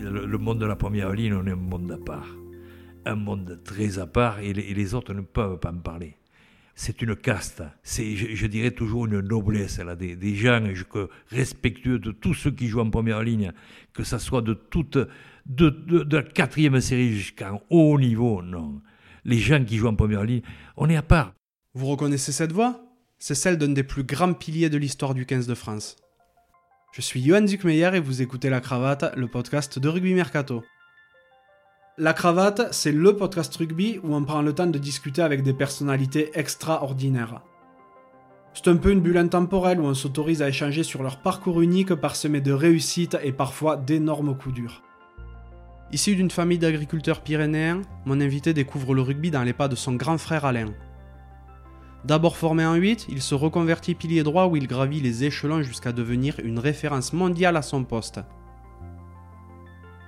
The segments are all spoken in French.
Le, monde de la première ligne, on est un monde à part. Un monde très à part et les, autres ne peuvent pas en parler. C'est une caste, c'est, je, dirais toujours une noblesse, là, des, gens respectueux de tous ceux qui jouent en première ligne, que ce soit de toute, de, de la quatrième série jusqu'à haut niveau, non. Les gens qui jouent en première ligne, on est à part. Vous reconnaissez cette voix? C'est celle d'un des plus grands piliers de l'histoire du 15 de France. Je suis Johan Zuckmeyer et vous écoutez La Cravate, le podcast de Rugby Mercato. La Cravate, c'est le podcast rugby où on prend le temps de discuter avec des personnalités extraordinaires. C'est un peu une bulle intemporelle où on s'autorise à échanger sur leur parcours unique parsemé de réussites et parfois d'énormes coups durs. Issu d'une famille d'agriculteurs pyrénéens, mon invité découvre le rugby dans les pas de son grand frère Alain, D'abord formé en 8, il se reconvertit pilier droit où il gravit les échelons jusqu'à devenir une référence mondiale à son poste.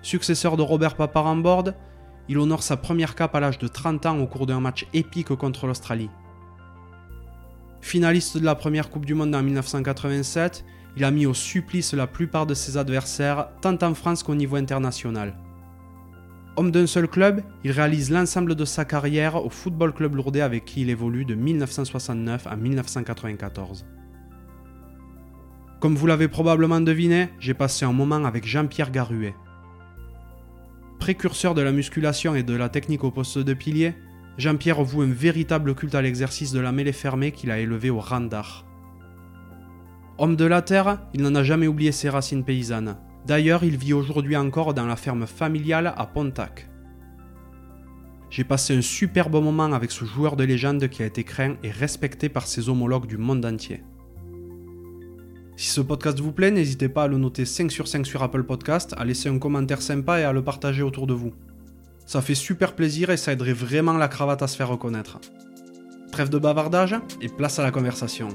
Successeur de Robert Paparambord, il honore sa première cape à l'âge de 30 ans au cours d'un match épique contre l'Australie. Finaliste de la première Coupe du Monde en 1987, il a mis au supplice la plupart de ses adversaires, tant en France qu'au niveau international. Homme d'un seul club, il réalise l'ensemble de sa carrière au Football Club Lourdes avec qui il évolue de 1969 à 1994. Comme vous l'avez probablement deviné, j'ai passé un moment avec Jean-Pierre Garuet. Précurseur de la musculation et de la technique au poste de pilier, Jean-Pierre voue un véritable culte à l'exercice de la mêlée fermée qu'il a élevé au rang d'art. Homme de la terre, il n'en a jamais oublié ses racines paysannes. D'ailleurs, il vit aujourd'hui encore dans la ferme familiale à Pontac. J'ai passé un superbe moment avec ce joueur de légende qui a été craint et respecté par ses homologues du monde entier. Si ce podcast vous plaît, n'hésitez pas à le noter 5 sur 5 sur Apple Podcast, à laisser un commentaire sympa et à le partager autour de vous. Ça fait super plaisir et ça aiderait vraiment la cravate à se faire reconnaître. Trêve de bavardage et place à la conversation.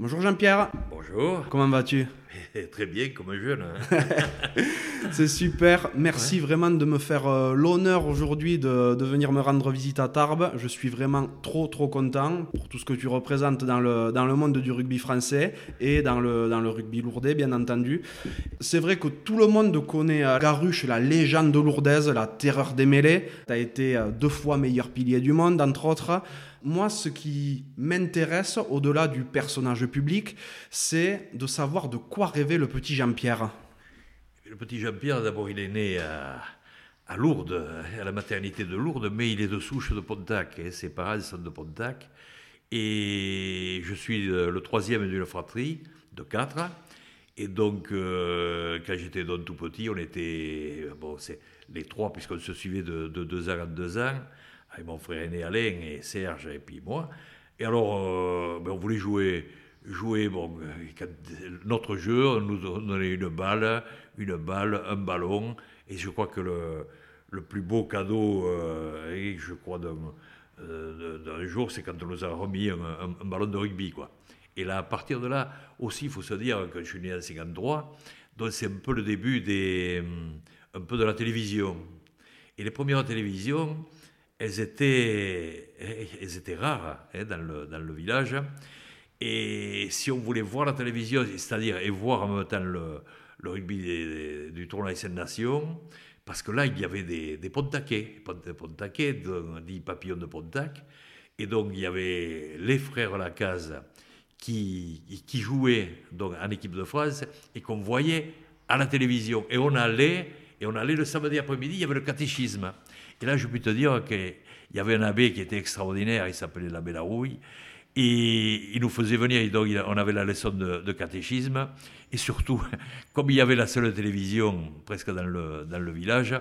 Bonjour Jean-Pierre. Bonjour. Comment vas-tu? Très bien, comme un jeune. Hein. c'est super. Merci vraiment de me faire euh, l'honneur aujourd'hui de, venir me rendre visite à Tarbes. Je suis vraiment trop, trop content pour tout ce que tu représentes dans le, dans le monde du rugby français et dans le, dans le rugby lourdais, bien entendu. C'est vrai que tout le monde connaît euh, Garuche, la légende lourdaise, la terreur des mêlées. Tu as été euh, deux fois meilleur pilier du monde, entre autres. Moi, ce qui m'intéresse, au-delà du personnage public, c'est de savoir de quoi rêvait le petit Jean-Pierre. Le petit Jean-Pierre, d'abord, il est né à, Lourdes, à la maternité de Lourdes, mais il est de souche de Pontac. Et ses parents sont de Pontac. Et je suis le troisième d'une fratrie de quatre. Et donc, euh, quand j'étais donc tout petit, on était, bon, c'est les trois, puisqu'on se suivait de, de deux ans en deux ans avec mon frère aîné Alain et Serge et puis moi. Et alors, euh, ben, on voulait jouer, jouer bon, euh, notre jeu, on nous donnait une balle, une balle, un ballon, et je crois que le, plus beau cadeau, euh, je crois d'un, jour, c'est quand on nous a remis un, ballon de rugby, quoi. Et là, à partir de là, aussi, il faut se dire que je suis né en 53, donc c'est un peu le début des, un peu de la télévision. Et les premières télévisions, elles étaient, elles étaient rares hein, dans, le, village. Et si on voulait voir la télévision, c'est-à-dire et voir en même temps le, rugby du tournoi des Nations, parce que là, il y avait des, des Pontaquais, des papillons de Pontac. Et donc, il y avait les frères Lacaze qui, qui jouaient donc, en équipe de France et qu'on voyait à la télévision. Et on allait, et on allait le samedi après-midi, il y avait le catéchisme. Et là, je peux te dire qu'il y avait un abbé qui était extraordinaire, il s'appelait l'abbé Larouille, et il nous faisait venir, donc on avait la leçon de, catéchisme, et surtout, comme il y avait la seule télévision presque dans le, dans le village,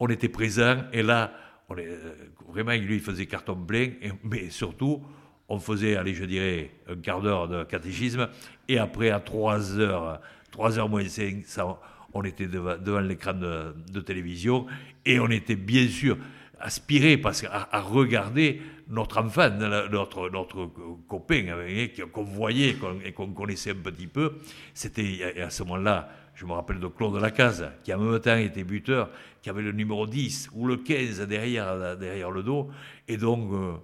on était présents, et là, on est, euh, vraiment, lui, il faisait carton plein, mais surtout, on faisait, allez, je dirais, un quart d'heure de catéchisme, et après, à 3 heures, 3 heures moins 5, ça on était devant, l'écran de, télévision et on était bien sûr aspiré parce à, regarder notre enfant, notre, notre copain hein, qu'on voyait et qu'on connaissait un petit peu. C'était à ce moment-là, je me rappelle de Claude Lacaze, qui en même temps était buteur, qui avait le numéro 10 ou le 15 derrière, derrière le dos. Et donc, euh,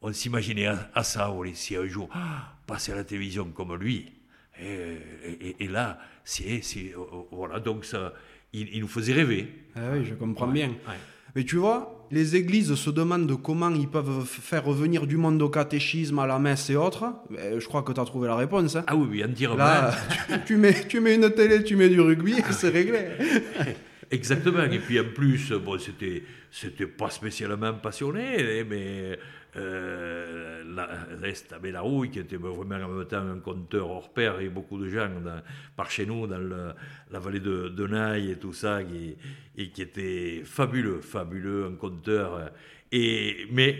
on s'imaginait à, ça, on si un jour ah, passer à la télévision comme lui. Et, là, c'est, voilà, donc ça, il, nous faisait rêver. Ah oui, je comprends bien. Mais tu vois, les églises se demandent comment ils peuvent faire revenir du monde au catéchisme, à la messe et autres. je crois que tu as trouvé la réponse. Hein. Ah oui, oui, en dire Là, tu, mets, tu mets une télé, tu mais du rugby, c'est réglé. Exactement. Et puis en plus, bon, c'était, c'était pas spécialement passionné, mais euh, reste à Bélarouille, qui était vraiment en même temps un conteur hors pair, et beaucoup de gens par chez nous, dans la vallée de, de Naï et tout ça, qui, et qui était fabuleux, fabuleux, un conteur. Et, mais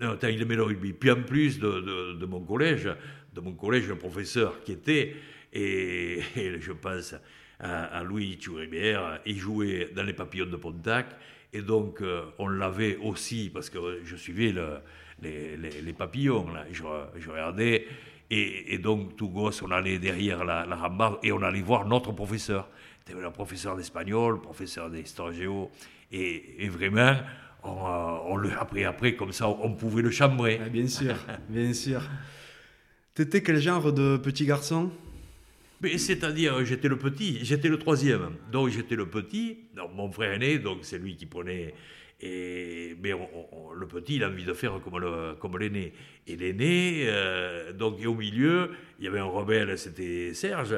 non, il aimait le rugby. Puis en plus de, mon collège, de mon collège, un professeur qui était, et je pense à, Louis Touribière. Il jouait dans les papillons de Pontac. Et donc, euh, on l'avait aussi, parce que je suivais le, les, les, papillons, là. Je, regardais. Et, donc, tout gosse, on allait derrière la, la rambarde et on allait voir notre professeur. C'était le professeur d'espagnol, professeur d'histoire géo. Et, vraiment, on, le, après, après, comme ça, on pouvait le chambrer. bien sûr, bien sûr. T'étais quel genre de petit garçon? C'est-à-dire, j'étais le petit, j'étais le troisième. Donc j'étais le petit, mon frère aîné, donc c'est lui qui prenait. Mais le petit, il a envie de faire comme, l'aîné. Et l'aîné, euh, donc, au milieu, il y avait un rebelle, c'était Serge,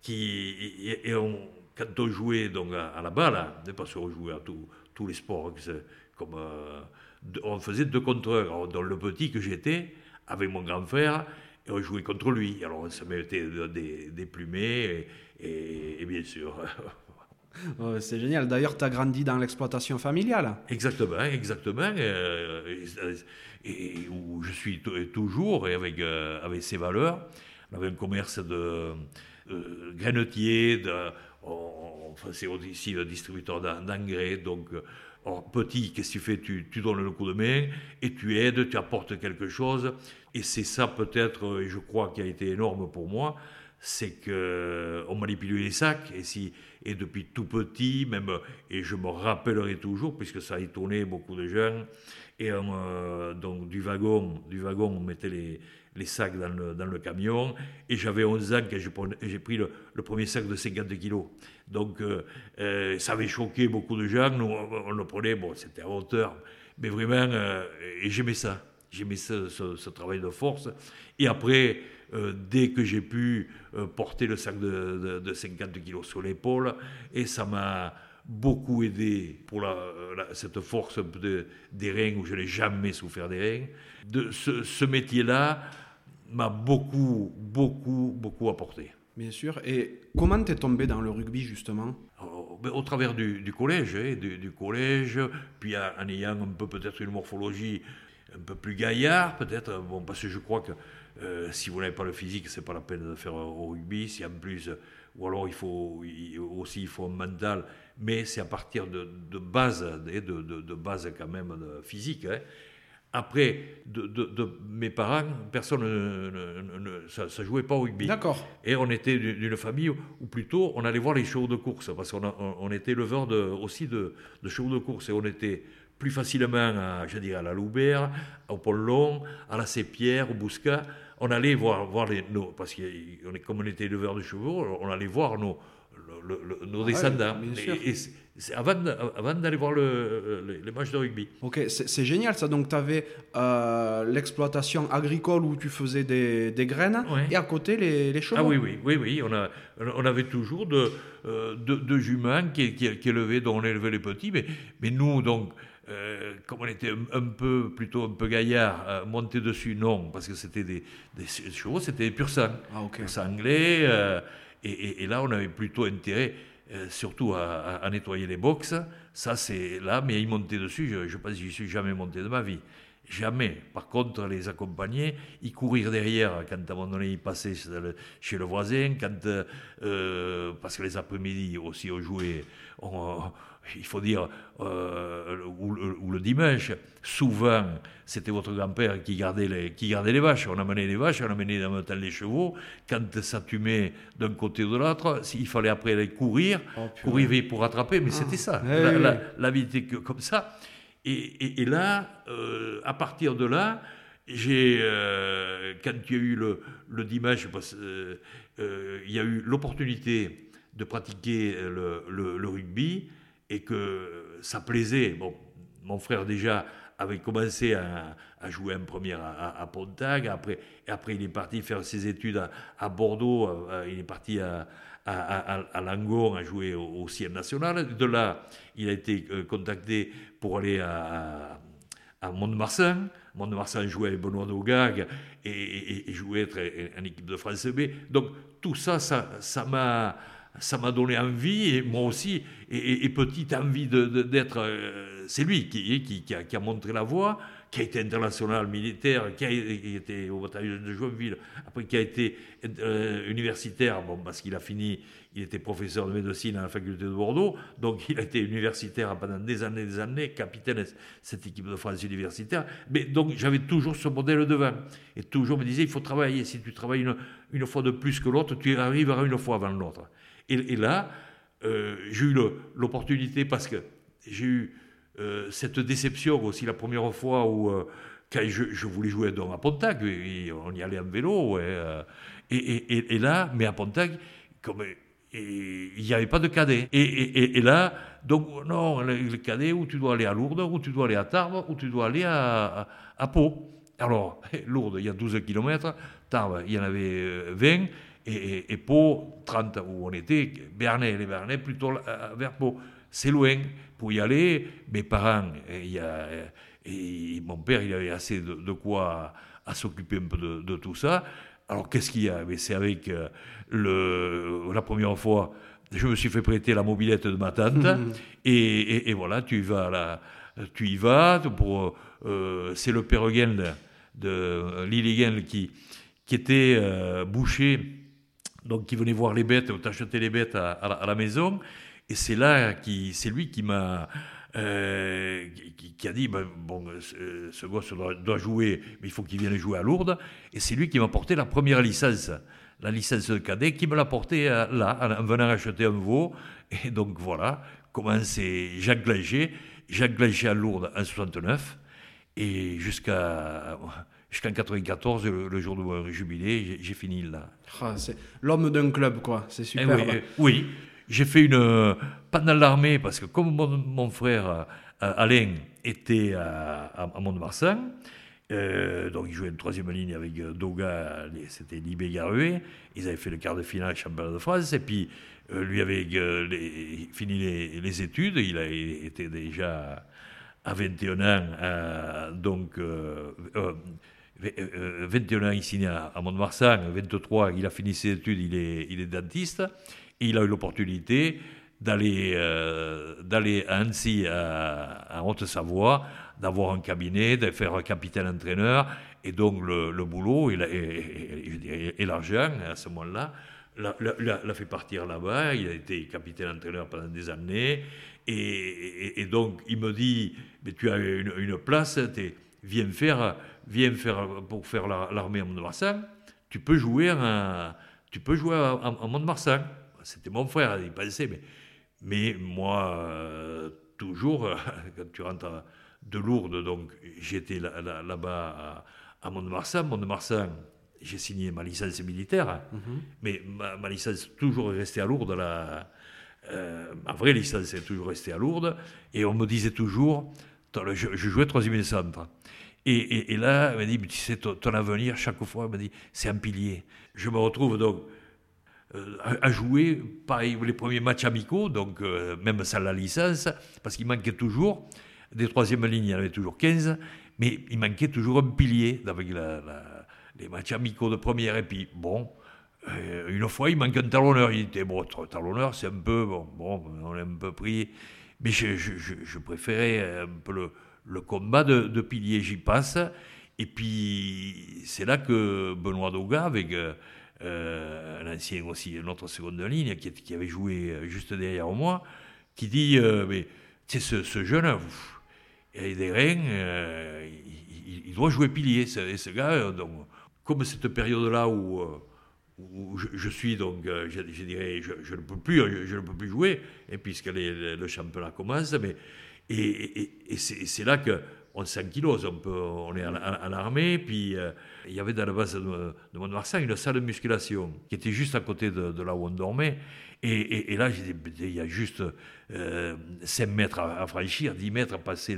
qui. Et, quand on jouait donc, à, la balle, parce qu'on jouait à tous les sports, comme, euh, on faisait deux contre un. Donc le petit que j'étais, avec mon grand frère, et on jouait contre lui. Alors on se mettait des, des et, bien sûr. c'est génial. D'ailleurs, tu as grandi dans l'exploitation familiale. Exactement, exactement. Euh, et, où je suis toujours et avec, euh, avec ces valeurs. On avait un commerce de euh, grainetier, on, c'est aussi le distributeur d'engrais. Donc, petit, qu'est-ce que tu fais? Tu, tu, donnes le coup de main et tu aides, tu apportes quelque chose. Et c'est ça peut-être, et je crois, qui a été énorme pour moi, c'est qu'on manipulait les sacs. Et, si, et depuis tout petit, même, et je me rappellerai toujours, puisque ça a étonné beaucoup de gens, et euh, donc du wagon, du wagon, on mettait les, sacs dans le, camion. Et j'avais 11 ans quand j'ai pris le, premier sac de 50 kilos. Donc euh, euh, ça avait choqué beaucoup de gens. Nous, on, le prenait, bon, c'était à hauteur. Mais vraiment, et j'aimais ça. J'aimais ce, ce, travail de force. Et après, dès que j'ai pu porter le sac de, de, 50 kilos sur l'épaule, et ça m'a beaucoup aidé pour la, cette force de, des reins où je n'ai jamais souffert des reins. De ce, métier-là m'a beaucoup, beaucoup, beaucoup apporté. Bien sûr. Et comment tu es tombé dans le rugby, justement? Oh, ben, Au travers du, collège, hein, du, collège, puis en, ayant un peu peut-être une morphologie un peu plus gaillard, peut-être, bon, parce que je crois que euh, si vous n'avez pas le physique, c'est pas la peine de faire au rugby. Si en plus, ou alors il faut aussi il faut un mental mais c'est à partir de, de base, de, de, de, base quand même physique. Hein. Après, de, mes parents, personne ne, ça, ne jouait pas au rugby. D'accord. Et on était d'une famille où plutôt on allait voir les shows de course, parce qu'on on était éleveur de, aussi de, de shows de course, et on était plus facilement à, je dirais, à la Loubert, au Pont-Long, à la Sépierre, au Bouscat. On allait voir, voir les, nos, parce que comme on était éleveur de chevaux, on allait voir nos, nos descendants. avant, d'aller voir le, les matchs de rugby. Ok, c'est génial ça. Donc tu avais euh, l'exploitation agricole où tu faisais des, des graines et à côté les, les chevaux. Ah oui, oui, oui, oui. On, a, on avait toujours de, euh, de, juments qui, qui, qui, élevaient, dont on élevait les petits. Mais, mais nous, donc, euh, comme on était un, peu, plutôt un peu gaillard, monter dessus, non, parce que c'était des, des, chevaux, c'était des pur sang. Ah, ok. Pur anglais. Et, là, on avait plutôt intérêt, euh, surtout à, nettoyer les box. Ça, c'est là, mais y monter dessus, je, je pense que j'y suis jamais monté de ma vie. Jamais. Par contre, les accompagner, y courir derrière quand à un moment donné ils passaient chez le voisin, quand, euh, parce que les après-midi aussi on jouait, il faut dire, euh, ou, le dimanche, souvent c'était votre grand-père qui gardait, les, qui gardait les vaches. On amenait les vaches, on amenait dans temps les chevaux. Quand ça tumait d'un côté ou de l'autre, il fallait après aller courir, oh, courir pour rattraper, mais c'était ça. Ah. la, la, la vie était comme ça. Et, là, euh, à partir de là, j'ai, euh, quand il y a eu le, le dimanche, euh, il y a eu l'opportunité de pratiquer le, le, rugby et que ça plaisait. Bon, mon frère déjà avait commencé à, jouer en première à, à, Pontac, après, et après il est parti faire ses études à, Bordeaux, il est parti à, Langon à jouer au, Ciel national. De là, il a été contacté pour aller à, Mont-de-Marsan. Mont-de-Marsan jouait avec Benoît Dogag et, jouait en équipe de France B. Donc tout ça, ça m'a m'a donné envie, et moi aussi, et, petite envie d'être... Euh, c'est lui qui, a, qui, a, montré la voie qui a été international militaire, qui a été au bataillon de Joinville, après qui a été euh, universitaire, bon, parce qu'il a fini, il était professeur de médecine à la faculté de Bordeaux, donc il a été universitaire pendant des années des années, capitaine de cette équipe de France universitaire. Mais donc j'avais toujours ce modèle devant, et toujours me disait, il faut travailler, si tu travailles une, une fois de plus que l'autre, tu arriveras une fois avant l'autre. Et, là, euh, j'ai eu l'opportunité, parce que j'ai eu euh, cette déception aussi la première fois où euh, je, voulais jouer à Pontac, on y allait en vélo, et, là, mais à Pontac, il n'y avait pas de cadet. Et, là, donc non, le, cadet, où tu dois aller à Lourdes, où tu dois aller à Tarbes, où tu dois aller à, à, Pau. Alors, Lourdes, il y a 12 km, Tarbes, il y en avait 20, et, Pau, 30, où on était, Bernay, les Bernay, plutôt vers Pau c'est loin. Pour y aller, mes parents, il y a, et mon père, il avait assez de, quoi à, s'occuper un peu de, tout ça. Alors qu'est-ce qu'il y a? C'est avec euh, le, la première fois, je me suis fait prêter la mobilette de ma tante, et, voilà, tu y vas là, tu y vas. Pour, euh, c'est le père Gendl de Lily qui, qui était euh, boucher, donc qui venait voir les bêtes, t'acheter les bêtes à la maison. Et c'est là qui, c'est lui qui m'a, euh, qui, a dit ben, bon, ce, gosse doit, jouer, mais il faut qu'il vienne jouer à Lourdes. Et c'est lui qui m'a porté la première licence, la licence de cadet, qui me l'a porté euh, là, en venant acheter un veau. Et donc voilà comment c'est Jacques Glager. Jacques Glager à Lourdes en 69. Et jusqu'à jusqu'en 94, le, jour de mon jubilé, j'ai fini là. C'est l'homme d'un club, quoi. C'est eh super. oui, oui, j'ai fait une. Pendant l'armée, parce que comme mon, frère euh, Alain était à, à Mont-de-Marsan, euh, donc il jouait une troisième ligne avec euh, Doga, c'était Libé Garué. Ils avaient fait le quart de finale championnat de France. Et puis, lui avait fini les, études. Il a été déjà à 21 ans. donc, 21 ans, il signe à, Mont-de-Marsan. 23, il a fini ses études, il est, il est dentiste. Il a eu l'opportunité d'aller euh, à Annecy, à, Haute-Savoie, d'avoir un cabinet, de faire un capitaine-entraîneur, et donc le, boulot et, et, l'argent, à ce moment-là, l'a fait partir là-bas, il a été capitaine-entraîneur pendant des années, et, donc il me dit, mais tu as une, place, viens faire, viens faire, pour faire l'armée à Mont-de-Marsan, tu peux jouer, à, tu peux jouer à, à Mont-de-Marsan c'était mon frère, il pensait, mais, mais moi, euh, toujours, quand tu rentres de Lourdes, donc j'étais là-bas à, Mont-de-Marsan. Mont-de-Marsan, j'ai signé ma licence militaire, mhm. mais ma, licence est toujours restée à Lourdes. La, euh, ma vraie licence est toujours restée à Lourdes, et on me disait toujours, je, jouais troisième centre. Et, là, elle m'a dit, tu sais, ton, ton avenir, chaque fois, elle m'a dit, c'est un pilier. Je me retrouve donc euh, à jouer, pareil, les premiers matchs amicaux, donc euh, même sans la licence, parce qu'il manquait toujours, des troisièmes lignes, il y en avait toujours 15, mais il manquait toujours un pilier avec les matchs amicaux de première. Et puis, bon, euh, une fois, il manque un talonneur. Il était, bon, talonneur, c'est un peu, bon, on est un peu pris. Mais je, préférais un peu le, le combat de, pilier, j'y passe. Et puis, c'est là que Benoît Doga, avec euh, un ancien aussi, notre seconde ligne, qui, avait joué euh, juste derrière moi, qui dit euh, Mais tu sais, ce, jeune, il a des reins, il, doit jouer pilier. Ce, ce gars, donc, comme cette période-là où, où je, suis, donc, je, dirais, je, ne peux plus, je, ne peux plus jouer, et puisque le championnat commence, mais. Et, c'est là que on s'ankylose, on, on est à, l'armée, puis euh, il y avait dans la base de, de Mont-de-Marsan une salle de musculation qui était juste à côté de, là où on dormait. Et, là, il y a juste 5 euh, mètres à, franchir, 10 mètres à passer.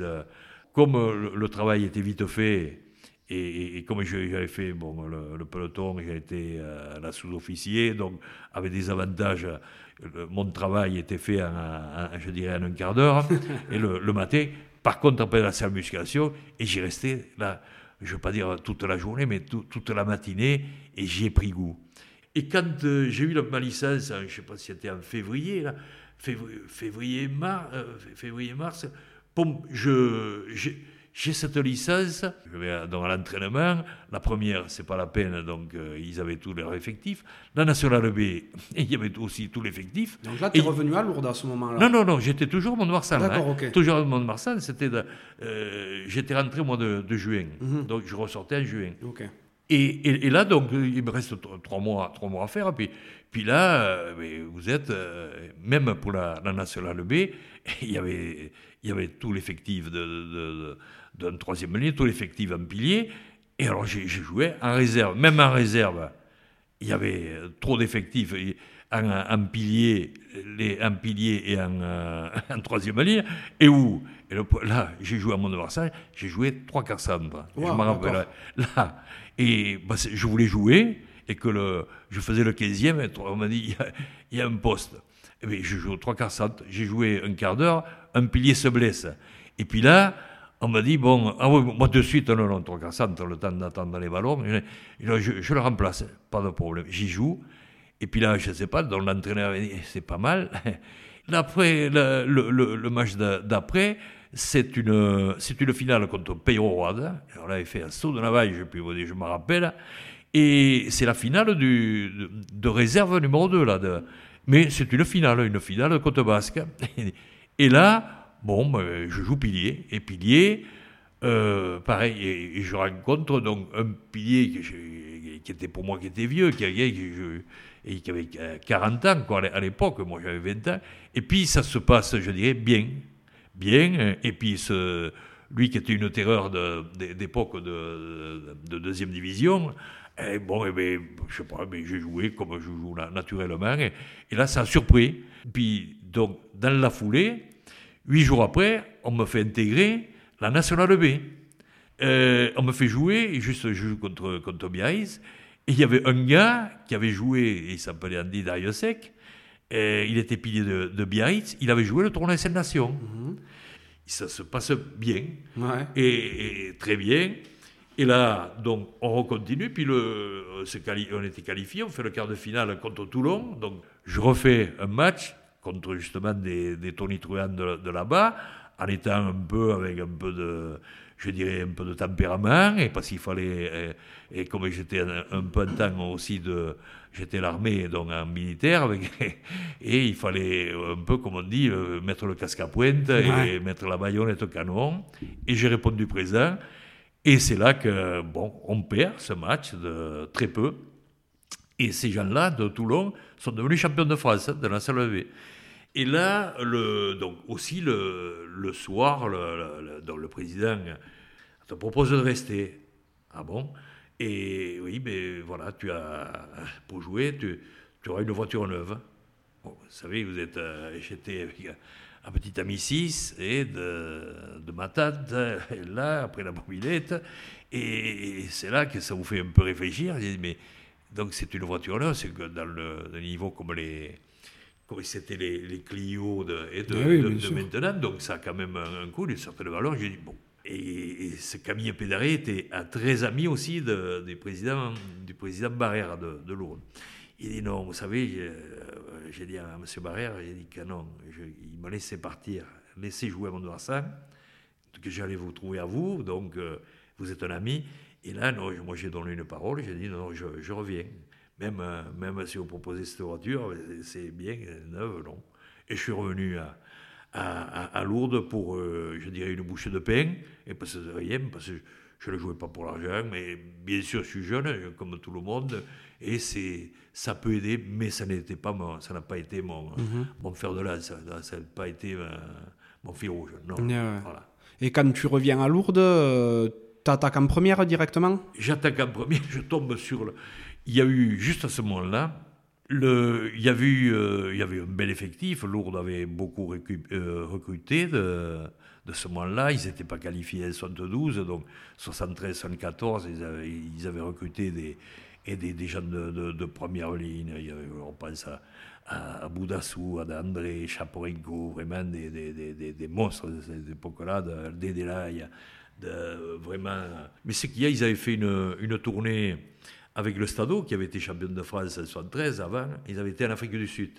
Comme le, travail était vite fait, et, comme j'avais fait bon, le, peloton, j'ai été à la sous-officier, donc avec des avantages mon travail était fait en, je dirais en un quart d'heure et le, matin par contre, après la salle musculation, et j'y restais là, je ne veux pas dire toute la journée, mais toute la matinée, et j'y ai pris goût. Et quand euh, j'ai eu ma licence, je ne sais pas si c'était en février, là, février, mars, euh, février, mars, je, j'ai cette licence, je vais dans l'entraînement. La première, c'est pas la peine, donc euh, ils avaient tous leur effectif. La nationale B, il y avait aussi tout l'effectif. Donc là, tu es revenu à Lourdes à ce moment-là Non, non, non, j'étais toujours Mont-de-Marsan. D'accord, hein. ok. Toujours Mont-de-Marsan, c'était. Euh, j'étais rentré au mois de, juin, mhm. donc je ressortais en juin. Ok. Et, et, là, donc, il me reste trois mois, trois mois à faire. Puis, puis là, euh, vous êtes, même pour la, la nationale B, il y avait, il y avait tout l'effectif de d'un troisième ligne, tout l'effectif en pilier. Et alors j'ai joué en réserve. Même en réserve, il y avait trop d'effectifs en, en, pilier, les, en pilier et en, euh, en troisième ligne. Et où? Et Là, j'ai joué à mont de j'ai joué trois quarts centre. je me rappelle. Là, et bah, je voulais jouer et que le, je faisais le 15e, on m'a dit il y, a un poste. Et bien, je joue trois quarts centre, j'ai joué un quart d'heure, un pilier se blesse. Et puis là, on m'a dit, bon, ah moi de suite, non, non, trois centre, le temps d'attendre les ballons, je, le remplace, pas de problème. J'y joue, et puis là, je ne sais pas, donc l'entraîneur dit, c'est pas mal. Après, le, match d'après, c'est une, c'est une finale contre Peyro Alors là, il fait un saut de navaille, je, je me rappelle. Et c'est la finale de, réserve numéro 2, là. De, mais c'est une finale, une finale contre Basque. Et là, Bon, ben, je joue pilier. Et pilier, euh, pareil, et, je rencontre donc un pilier qui, était pour moi qui était vieux, qui, avait 40 ans à l'époque, moi j'avais 20 ans. Et puis ça se passe, je dirais, bien. Bien. Et puis lui qui était une terreur d'époque de, de, deuxième division, et bon, et ben, je sais pas, mais j'ai joué comme je joue naturellement. Et, et, là, ça a surpris. Puis, donc, dans la foulée, Huit jours après, on me fait intégrer la Nationale B. Euh, on me fait jouer, juste je joue contre, contre Biarritz, et il y avait un gars qui avait joué, il s'appelait Andy Dariusek, il était pilier de, de, Biarritz, il avait joué le tournoi des Nations. Mhm. Ça se passe bien, et, très bien. Et là, donc, on continue, puis le, on était qualifié, on fait le quart de finale contre Toulon, donc je refais un match, contre justement des, des tonitruants de, là-bas, en étant un peu avec un peu de, je dirais, un peu de tempérament, et parce qu'il fallait, et, comme j'étais un, peu en temps aussi de, j'étais l'armée, donc en militaire, et il fallait un peu, comme on dit, euh, mettre le casque à pointe et mettre la baïonnette au canon, et j'ai répondu présent, et c'est là que, bon, on perd ce match de très peu, et ces gens-là de Toulon sont devenus champions de France de la salle V. Et là, donc aussi le, soir, le, président te propose de rester. Ah bon? Et oui, mais voilà, tu as, pour jouer, tu, auras une voiture neuve. vous savez, vous êtes, euh, j'étais avec un petit ami 6 et de, de ma tante, là, après la mobilette, et, c'est là que ça vous fait un peu réfléchir. mais donc c'est une voiture neuve, c'est que dans le, niveau comme les c'était les, les, Clio de, et de, ah maintenant, donc ça a quand même un, coût, une certaine valeur. J'ai dit, bon. Et, ce Camille Pédaré était un très ami aussi de, du, président, du président Barrère de, de Lourdes. Il dit non, vous savez, j'ai dit à M. Barrère, j'ai dit que non, il m'a laissé partir, laissé jouer à mon doigt que j'allais vous trouver à vous, donc euh, vous êtes un ami. Et là, non, moi j'ai donné une parole, j'ai dit non, je, je reviens. Même, euh, même si vous proposez cette voiture, c'est bien, neuve, non? Et je suis revenu à, à, à Lourdes pour, euh, je dirais, une bouchée de pain, et parce que rien, parce que je ne le jouais pas pour l'argent, mais bien sûr, je suis jeune, comme tout le monde, et c'est, ça peut aider, mais ça n'était pas mon, ça n'a pas été mon, mm-hmm. mon fer de lance, ça n'a pas été mon fil rouge, non. Voilà. Et quand tu reviens à Lourdes, euh, t'attaques en première directement? J'attaque en première, je tombe sur le. Il y a eu, juste à ce moment-là, il, y avait eu, euh, y avait un bel effectif. Lourdes avait beaucoup euh, recruté de, ce moment-là. Ils n'étaient pas qualifiés en 72, donc 73, 74, ils avaient, ils avaient recruté des, et des, des gens de, de, première ligne. On pense à, à, Boudassou, à André, Chaporenko, vraiment des, des, des, monstres de cette époque-là, Dédélaï, de, vraiment. Mais ce qu'il y a, ils avaient fait une, une tournée avec le Stadeau, qui avait été champion de France en 73 avant, ils avaient été en Afrique du Sud.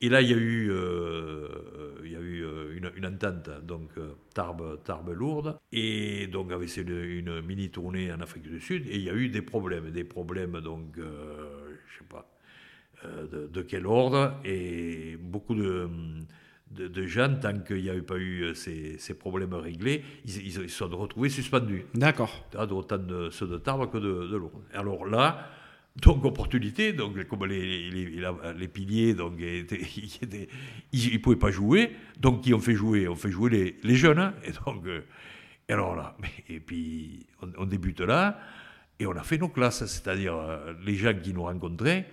Et là, il y a eu, euh, il y a eu euh, une, une, entente, donc euh, Tarbes, Tarbes lourde, et donc avec une, une, mini tournée en Afrique du Sud, et il y a eu des problèmes, des problèmes donc, je sais pas, de, de, quel ordre, et beaucoup de de, de, jeunes, tant qu'il n'y avait pas eu euh, ces, ces problèmes réglés, ils, ils, se sont retrouvés suspendus. D'accord. Autant de ceux de Tarbes que de, de Lourdes. Alors là, donc opportunité, donc comme les, les, les piliers, donc ils ne pouvaient pas jouer, donc qui ont fait jouer On fait jouer les, les jeunes. Hein. et donc, euh, et alors là, et puis on, on, débute là, et on a fait nos classes, c'est-à-dire euh, les gens qui nous rencontraient,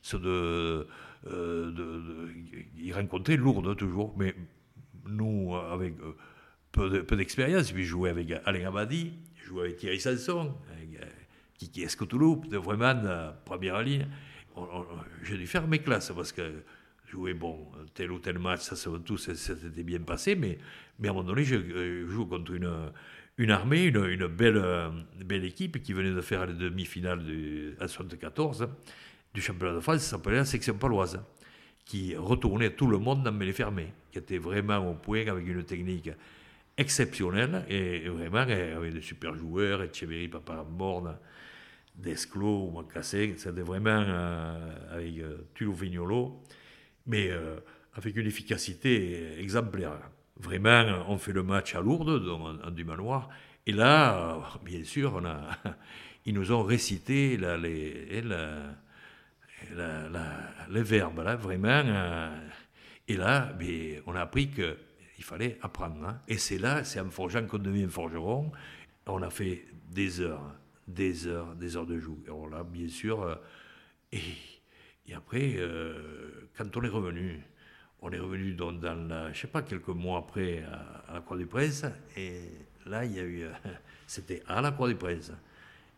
ceux de euh, de, Lourdes toujours, mais nous, avec euh, peu d'expérience, puis je jouais avec Alain Abadi, je jouais avec Thierry Sanson, avec euh, Kiki Escotouloup, vraiment la première ligne. J'ai dû faire mes classes parce que jouer bon, tel ou tel match, ça, s'était bien passé, mais, mais à un moment donné, je, joue contre une, une armée, une, une belle, belle équipe qui venait de faire les demi-finales en 74 du championnat de France, ça s'appelait la section paloise, qui retournait tout le monde dans mêlée fermée, qui était vraiment au point avec une technique exceptionnelle et vraiment avec des super joueurs, Echeverry, Papa Borne, Desclos, Macassé, c'était vraiment euh, avec euh, Tulo Vignolo, mais euh, avec une efficacité exemplaire. Vraiment, on fait le match à Lourdes, en, du manoir, et là, bien sûr, on a, ils nous ont récité la, les, la, la, le verbe, là, vraiment. Euh, et là, mais on a appris qu'il fallait apprendre. Hein. Et c'est là, c'est en forgeant qu'on devient forgeron. On a fait des heures, des heures, des heures de joue. Et alors là, bien sûr, euh, et, et, après, euh, quand on est revenu, on est revenu dans, dans la, je sais pas, quelques mois après à, la Croix du Prince. Et là, il y a eu, c'était à la Croix du Prince.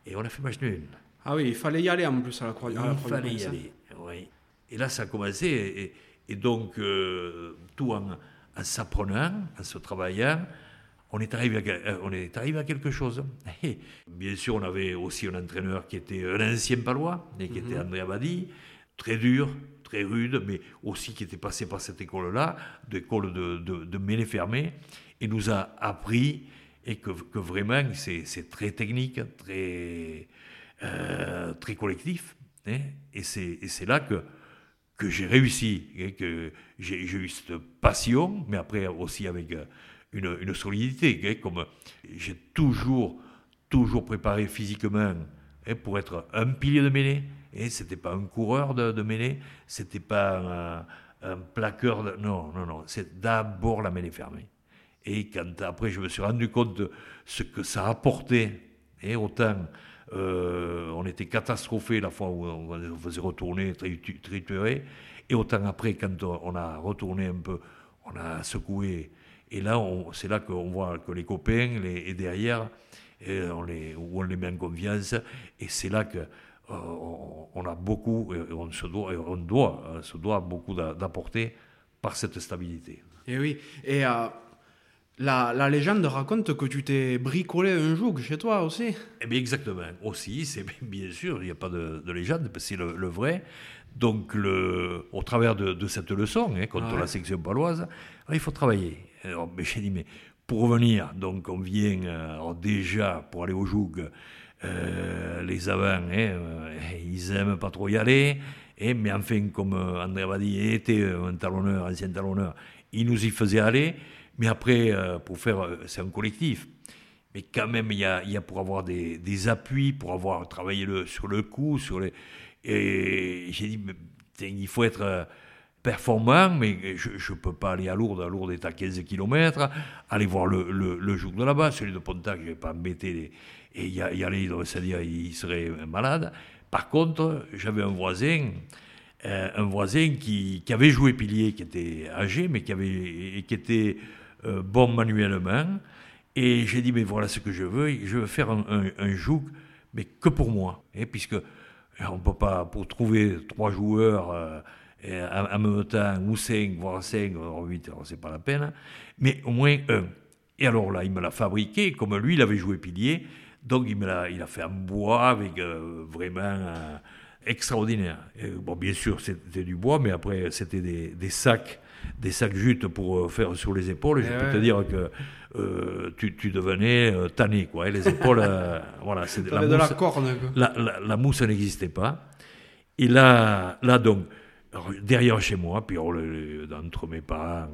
Et on a fait match nul. Ah oui, il fallait y aller en plus à la Croix. Il fallait y aller, oui. Et là, ça a commencé. Et, donc, euh, tout en, s'apprenant, en se travaillant, on est, arrivé à, euh, on est arrivé à quelque chose. Et bien sûr, on avait aussi un entraîneur qui était un ancien palois, et qui était mhm. André Abadi, très dur, très rude, mais aussi qui était passé par cette école-là, d'école de, de, de mêlée fermée, et nous a appris et que, que vraiment c'est très technique, très euh, très collectif. Hein, et c'est là que, que j'ai réussi, hein, que j'ai eu cette passion, mais après aussi avec euh, une, solidité, hein, comme j'ai toujours, toujours préparé physiquement pour être un pilier de mêlée. Et c'était pas un coureur de, de mêlée, c'était pas un, plaqueur. Non, non, non. C'est d'abord la mêlée fermée. Et quand après je me suis rendu compte de ce que ça apportait, et autant euh, on était catastrophé la fois où on faisait retourner, triturer. Et autant après, quand on a retourné un peu, on a secoué. Et là, c'est là qu'on voit que les copains, les, et derrière, et on les, on les met en confiance. Et c'est là que euh, on, a beaucoup, on se doit, on doit, se doit beaucoup d'apporter par cette stabilité. Et oui. Et euh, la, légende raconte que tu t'es bricolé un joug chez toi aussi. Eh bien, exactement. Aussi, c'est bien sûr, il n'y a pas de, légende, c'est le, vrai. Donc, le, au travers de, cette leçon, hein, contre la section paloise, il faut travailler. Alors, j'ai dit, mais pour revenir, donc on vient euh, déjà pour aller au joug, euh, les avants, hein, euh, ils aiment pas trop y aller. Et, mais enfin, comme André Abadi était un talonneur, ancien talonneur, il nous y faisait aller. Mais après, euh, pour faire, euh, c'est un collectif. Mais quand même, il y a, y a pour avoir des, des, appuis, pour avoir travaillé le, sur le coup, sur les. Et j'ai dit, il faut être. performant, mais je ne peux pas aller à Lourdes. À Lourdes est à 15 km. Aller voir le, le, jour de là-bas, celui de Pontac, je ne vais pas embêter et y, aller, c'est-à-dire il serait malade. Par contre, j'avais un voisin, euh, un voisin qui, qui, avait joué pilier, qui était âgé, mais qui, avait, qui était euh, bon manuellement. Et j'ai dit, mais voilà ce que je veux, je veux faire un, un, joug, mais que pour moi. Et puisque on ne peut pas, pour trouver trois joueurs euh, en, même temps, ou cinq, voire cinq, voire huit, c'est pas la peine, mais au moins un. Et alors là, il me l'a fabriqué, comme lui, il avait joué pilier, donc il, me l'a, il a fait un bois avec euh, vraiment euh, extraordinaire. bon, bien sûr, c'était du bois, mais après, c'était des sacs des sacs jutes pour euh, faire sur les épaules. je peux te dire que tu, tu, devenais tanné, quoi. Et les épaules, voilà, c'est la, de la corne. La, la, la, mousse n'existait pas. Et là, là donc, derrière chez moi, puis entre mes parents,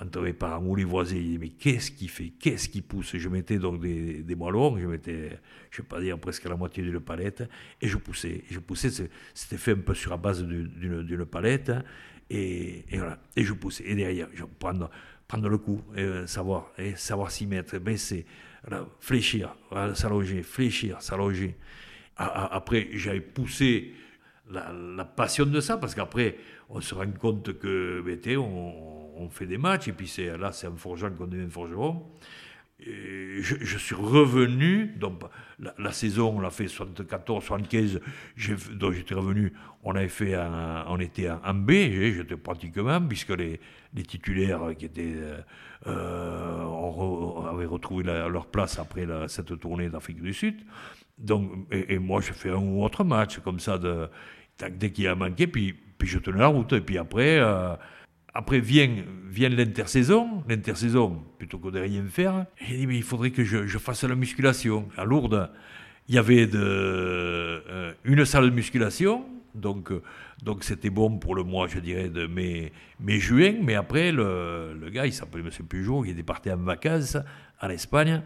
entre mes parents ou les voisins, ils disaient, mais qu'est-ce qui fait, qu'est-ce qui pousse? Je mettais donc des, des longs, je mettais, je ne vais pas dire presque la moitié d'une palette, et je poussais. je poussais, c'était fait un peu sur la base d'une palette, et, voilà, et je poussais. Et derrière, je prendre, prendre le coup, euh, savoir, savoir s'y mettre, baisser, fléchir, s'allonger, fléchir, s'allonger. Après, j'avais poussé la, passion de ça, parce qu'après, on se rend compte que, ben, on on fait des matchs, et puis là, c'est un forgeron qu'on devient forgeron. Et je, suis revenu, donc la, saison, on l'a fait 74, 75, donc j'étais revenu, on avait fait, on était en, B, j'étais pratiquement, puisque les, titulaires qui étaient, euh, avaient retrouvé leur place après cette tournée d'Afrique du Sud. Donc, et, moi, je fais un ou autre match comme ça, dès qu'il a manqué, puis, puis je tenais la route, et puis après... Euh, après vient, vient l'intersaison, l'intersaison, plutôt que de rien faire. J'ai dit, mais il faudrait que je, fasse la musculation. À Lourdes, il y avait euh, une salle de musculation, donc donc c'était bon pour le mois, je dirais, de mai, mai juin. Mais après, le, le gars, il s'appelait M. Pujol, il était parti en vacances en Espagne.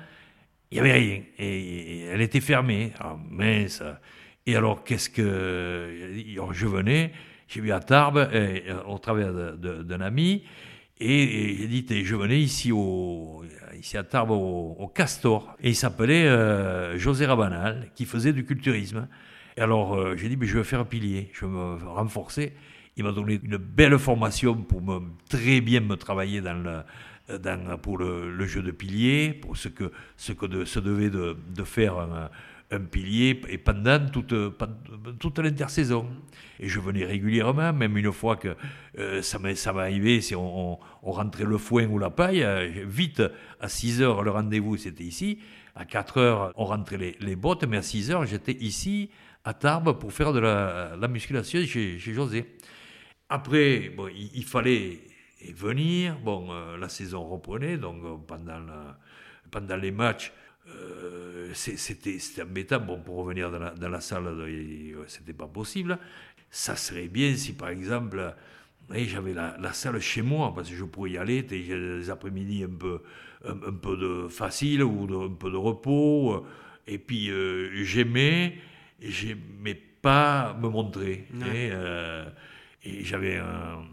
Il n'y avait rien. Et, elle était fermée. Ah, mince. Et alors, qu'est-ce que. je venais, j'ai vu à Tarbes, euh, au travers d'un ami, et, j'ai dit, je venais ici, au, ici à Tarbes au, Castor, et il s'appelait euh, José Rabanal, qui faisait du culturisme. Et alors euh, j'ai dit, mais je vais faire un pilier, je vais me renforcer. Il m'a donné une belle formation pour me, très bien me travailler dans le, dans, pour le, jeu de pilier, pour ce que, ce que se devait de, de faire un, un pilier et pendant toute, toute l'intersaison. Et je venais régulièrement, même une fois que euh, ça m'arrivait, si on, on, rentrait le foin ou la paille, euh, vite, à 6 heures, le rendez-vous c'était ici, à 4 heures, on rentrait les, bottes, mais à 6 heures, j'étais ici, à Tarbes, pour faire de la, la musculation chez, José. Après, bon, il, fallait venir, bon, euh, la saison reprenait, donc pendant, pendant les matchs, euh, c'était embêtant. Bon, pour revenir dans la, dans la salle, euh, c'était pas possible. Ça serait bien si, par exemple, j'avais la, la, salle chez moi, parce que je pourrais y aller, les après-midi un peu, un, peu de facile ou un peu de repos. Euh, et puis, j'aimais, j'aimais pas me montrer. Et, et j'avais un,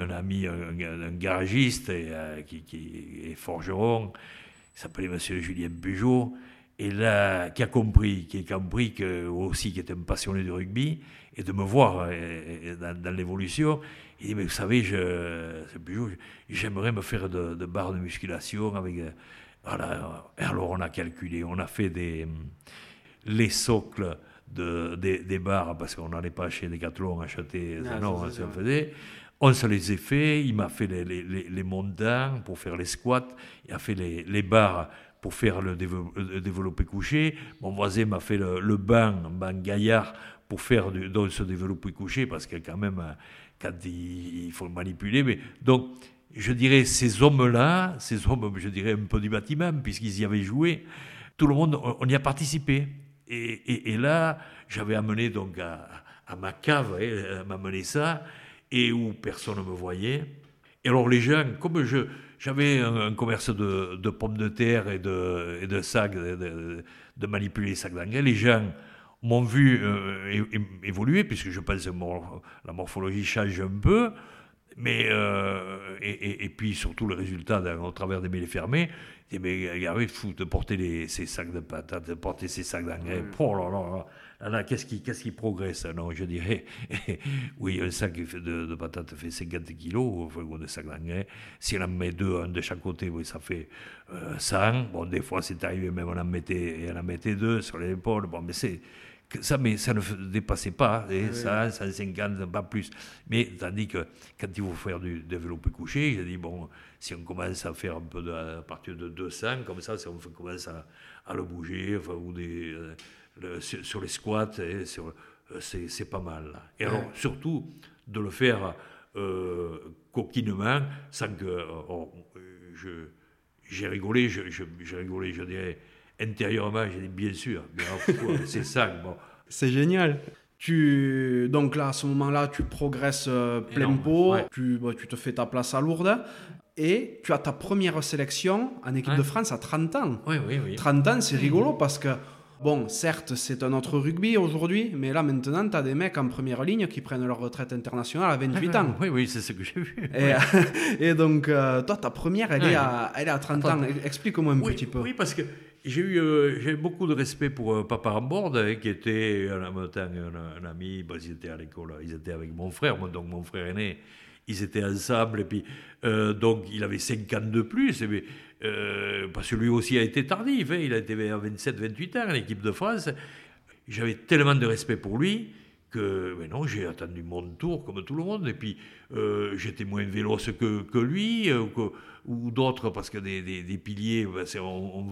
un, ami, un, garagiste qui, qui est forgeron il s'appelait Monsieur Julien Bugeaud, et là, qui a compris, qui a compris que, aussi, qui était un passionné de rugby, et de me voir euh, dans, l'évolution, il dit, mais vous savez, je, j'aimerais me faire de, de barres de musculation avec... Euh, voilà. Et alors on a calculé, on a fait des, les socles de, des, des barres, parce qu'on n'allait pas chez Decathlon acheter, ah, non, ça, faisait. On se les a fait, il m'a fait les, les, pour faire les squats, il a fait les, les barres pour faire le, développé couché. Mon voisin m'a fait le, le banc, un banc gaillard, pour faire du, ce développé couché, parce que quand même, quand il, faut le manipuler. Mais, donc, je dirais, ces hommes-là, ces hommes, je dirais, un peu du bâtiment, puisqu'ils y avaient joué, tout le monde, on, y a participé. Et, là, j'avais amené donc à, ma cave, hein, m'amener ça et où personne ne me voyait. Et alors les gens, comme je, j'avais un, commerce de, de, pommes de terre et de, et de sacs, de, de, manipuler les sacs d'engrais, les gens m'ont vu euh, évoluer, puisque je pense que la morphologie change un peu, mais, euh, et, puis surtout le résultat au travers des mêlées fermées, il mais fou de porter ces sacs de patates, de porter ces sacs d'engrais. Oh là là, là, là qu'est-ce qui, qu'est-ce qui progresse Non, je dirais, oui, un sac de, de patates fait 50 kilos, enfin, de d'engrais. Si on en met deux, un de chaque côté, oui, ça fait 100. Euh, bon, des fois, c'est arrivé, même on en mettait, on en mettait deux sur les épaules. Bon, mais c'est ça, mais ça ne dépassait pas, et ça, 150, pas plus. Mais tandis que quand il faut faire du développé couché, j'ai dit, bon, si on commence à faire un peu de, à partir de 200, comme ça, si on commence à, à le bouger, enfin, ou des, euh, sur, les squats, euh, c'est pas mal. Et alors, surtout, de le faire euh, coquinement, sans que. Oh, j'ai rigolé, j'ai rigolé, je dirais intérieurement, j'ai dit bien sûr, c'est ça. Bon. C'est génial. Tu, donc là, à ce moment-là, tu progresses euh, plein pot, tu, tu te fais ta place à Lourdes et tu as ta première sélection en équipe de France à 30 ans. Oui, oui, oui. 30 ans, c'est rigolo parce que, bon, certes, c'est un autre rugby aujourd'hui, mais là, maintenant, tu as des mecs en première ligne qui prennent leur retraite internationale à 28 ans. Oui, oui, c'est ce que j'ai vu. Et, donc, euh, toi, ta première, elle, est, à, elle est à 30 ans. Explique-moi un petit peu. Oui, parce que j'ai eu euh, beaucoup de respect pour euh, Papa Rambord, hein, qui était un, un, ami. ils étaient à l'école, ils étaient avec mon frère, donc mon frère aîné. Ils étaient ensemble, et puis donc il avait 5 ans de plus, mais, parce que lui aussi a été tardif. Hein, il a été à 27-28 ans l'équipe de France. J'avais tellement de respect pour lui que non, j'ai attendu mon tour comme tout le monde, et puis j'étais moins véloce que, lui, que, ou d'autres, parce que des, des, piliers, ben, on,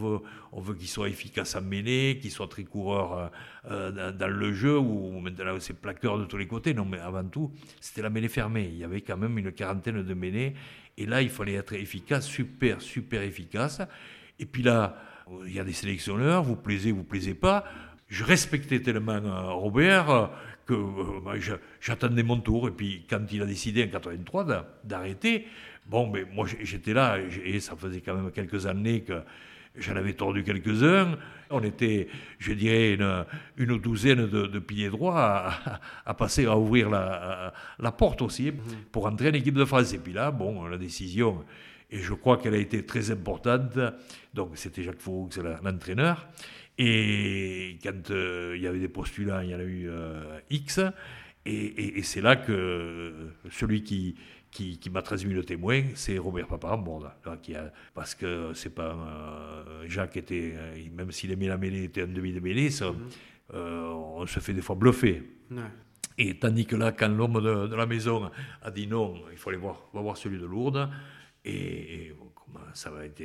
veut, qu'ils soient efficaces à mener, qu'ils soient très coureurs euh, euh, dans, le jeu, ou maintenant c'est plaqueur de tous les côtés. Non, mais avant tout, c'était la mêlée fermée. Il y avait quand même une quarantaine de mêlées, et là, il fallait être efficace, super, super efficace. Et puis là, il y a des sélectionneurs, vous plaisez, vous plaisez pas. Je respectais tellement euh, Robert que ben, j'attendais mon tour. Et puis, quand il a décidé en 83 d'arrêter, Bon, mais moi j'étais là, et ça faisait quand même quelques années que j'en avais tordu quelques-uns. On était, je dirais, une, douzaine de, piliers droits à, passer, à ouvrir la, porte aussi mhm. pour entrer en équipe de France. Et puis là, bon, la décision, et je crois qu'elle a été très importante. Donc c'était Jacques Fourou, c'est l'entraîneur. Et quand euh, il y avait des postulats, il y en a eu euh, X. et c'est là que celui qui, qui, m'a transmis le témoin, c'est Robert Papa qui a, parce que c'est pas euh, Jacques était, euh, même s'il aimait la mêlée, était un demi de mêlée, mhm. euh, on se fait des fois bluffer. Et tandis que là, quand l'homme de, la maison a dit non, il faut aller voir, on va voir celui de Lourdes, et, ça va être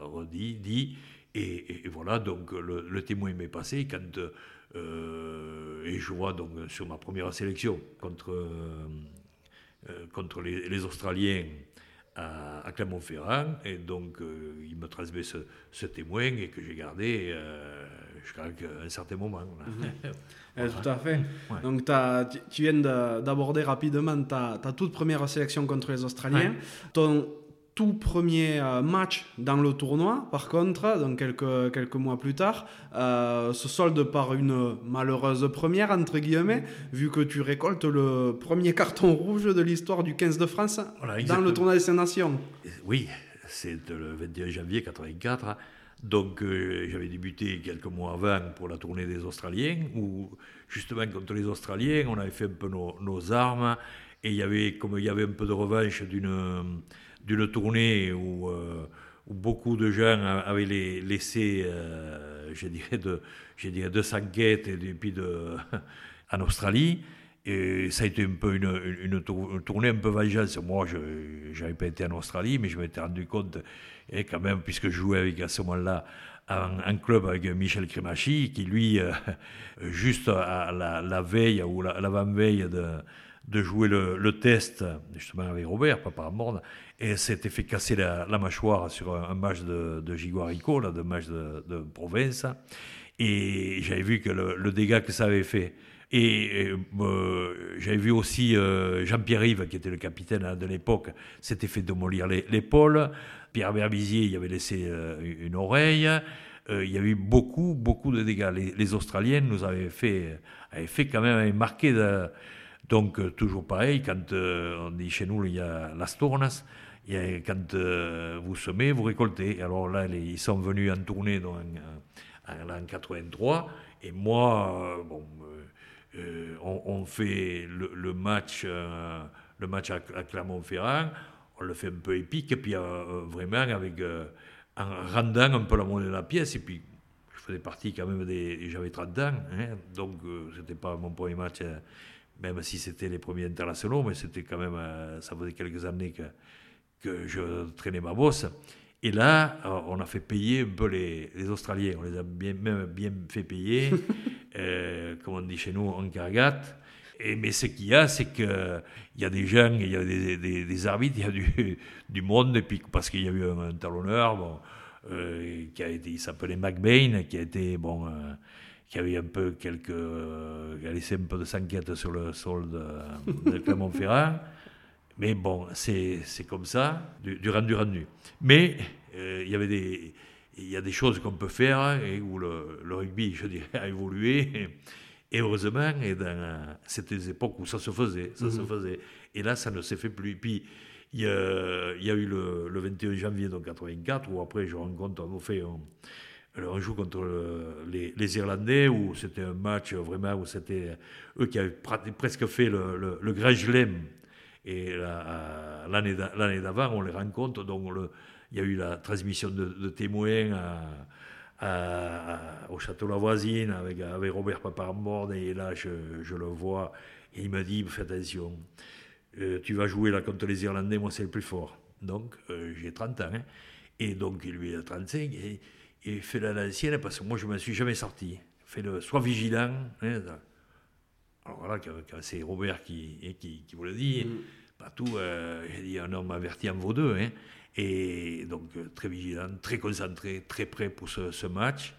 redit, dit, et, voilà, donc le, témoin m'est passé quand, et je vois donc sur ma première sélection contre euh, contre les, Australiens à, Clermont-Ferrand. Et donc, euh, il me transmet ce, témoin et que j'ai gardé euh, jusqu'à un certain moment. Tout à fait. Donc, tu viens d'aborder rapidement ta, ta, toute première sélection contre les Australiens. Ton, tout premier euh, match dans le tournoi, par contre, donc quelques, quelques mois plus tard, euh, se solde par une malheureuse première, entre guillemets, vu que tu récoltes le premier carton rouge de l'histoire du 15 de France dans le tournoi des Nations. Oui, c'est le 21 janvier 84. Donc euh, j'avais débuté quelques mois avant pour la tournée des Australiens, où justement contre les Australiens, on avait fait un peu nos, nos armes, et il y avait, comme il y avait un peu de revanche d'une d'une tournée où, euh, où, beaucoup de gens avaient laissé, euh, je dirais, de, je dirais, de Sanguette et de, en Australie. Et ça a été un peu une, tournée un peu vengeance. Moi, je n'avais pas été en Australie, mais je m'étais rendu compte, et quand même, puisque je jouais avec à ce moment-là un, club avec Michel Crémachi, qui lui, euh, juste à la, la veille ou l'avant-veille de, de jouer le, test, justement avec Robert, papa mort, et s'était fait casser la, mâchoire sur un, match de, de Giguarico, là, de match de, province. Et j'avais vu que le, dégât que ça avait fait. Et, euh, j'avais vu aussi euh, Jean-Pierre Yves, qui était le capitaine hein, de l'époque, s'était fait démolir l'épaule. Pierre Berbizier, il avait laissé euh, une oreille. il y a eu beaucoup, beaucoup de dégâts. Les, Australiens nous avaient fait, avaient fait quand même marquer. De, donc, toujours pareil, quand on dit chez nous, il y a las tournas, et quand vous semez, vous récoltez. Alors là, ils sont venus en tournée donc, en, en 83. Et moi, bon, euh, on, fait le, match, euh, le match à, Clermont-Ferrand, on le fait un peu épique, et puis euh, vraiment avec, en rendant un peu la monnaie de la pièce, et puis je faisais partie quand même des. J'avais 30 ans, hein, donc c'était pas mon premier match, même si c'était les premiers internationaux, mais c'était quand même. ça faisait quelques années que, que je traînais ma bosse. Et là, on a fait payer un peu les, Australiens. On les a bien, même bien fait payer, euh, comme on dit chez nous, en cargate. Et, mais ce qu'il y a, c'est qu'il y a des gens, il y a des, des, arbitres, il y a du, du, monde, et puis parce qu'il y a eu un, talonneur, bon, euh, qui a été, il s'appelait McBain, qui a été, bon, euh, qui avait un peu quelques, qui a laissé un peu de s'enquête sur le sol de, de Clermont-Ferrand. Mais bon, c'est comme ça, du, rendu rendu. Mais euh, il y avait des, il y a des choses qu'on peut faire et où le, rugby, je dirais, a évolué. Et heureusement, et dans, c'était des époques où ça se faisait, ça se mhm. faisait. Et là, ça ne s'est fait plus. Puis, il y, a, il y a eu le, le 21 janvier 1984, où après, je rencontre, on fait un, joue contre les, les, Irlandais, où c'était un match vraiment, où c'était eux qui avaient presque fait le, le, le et l'année d'avant, on les rencontre. Donc, il y a eu la transmission de, témoins au Château La Voisine avec, avec Robert Paparmorde. Et là, je, le vois. Et il me dit Fais attention, euh, tu vas jouer là contre les Irlandais, moi, c'est le plus fort. Donc, euh, j'ai 30 ans. Hein. et donc, lui, il a 35. Et, il fait la l'ancienne parce que moi, je ne me suis jamais sorti. Fait le, sois vigilant. Hein, alors voilà, c'est Robert qui, qui, qui, vous le dit. Mm. Pas tout, euh, j'ai dit un homme averti en vaut deux. Hein. Et donc euh, très vigilant, très concentré, très prêt pour ce, match.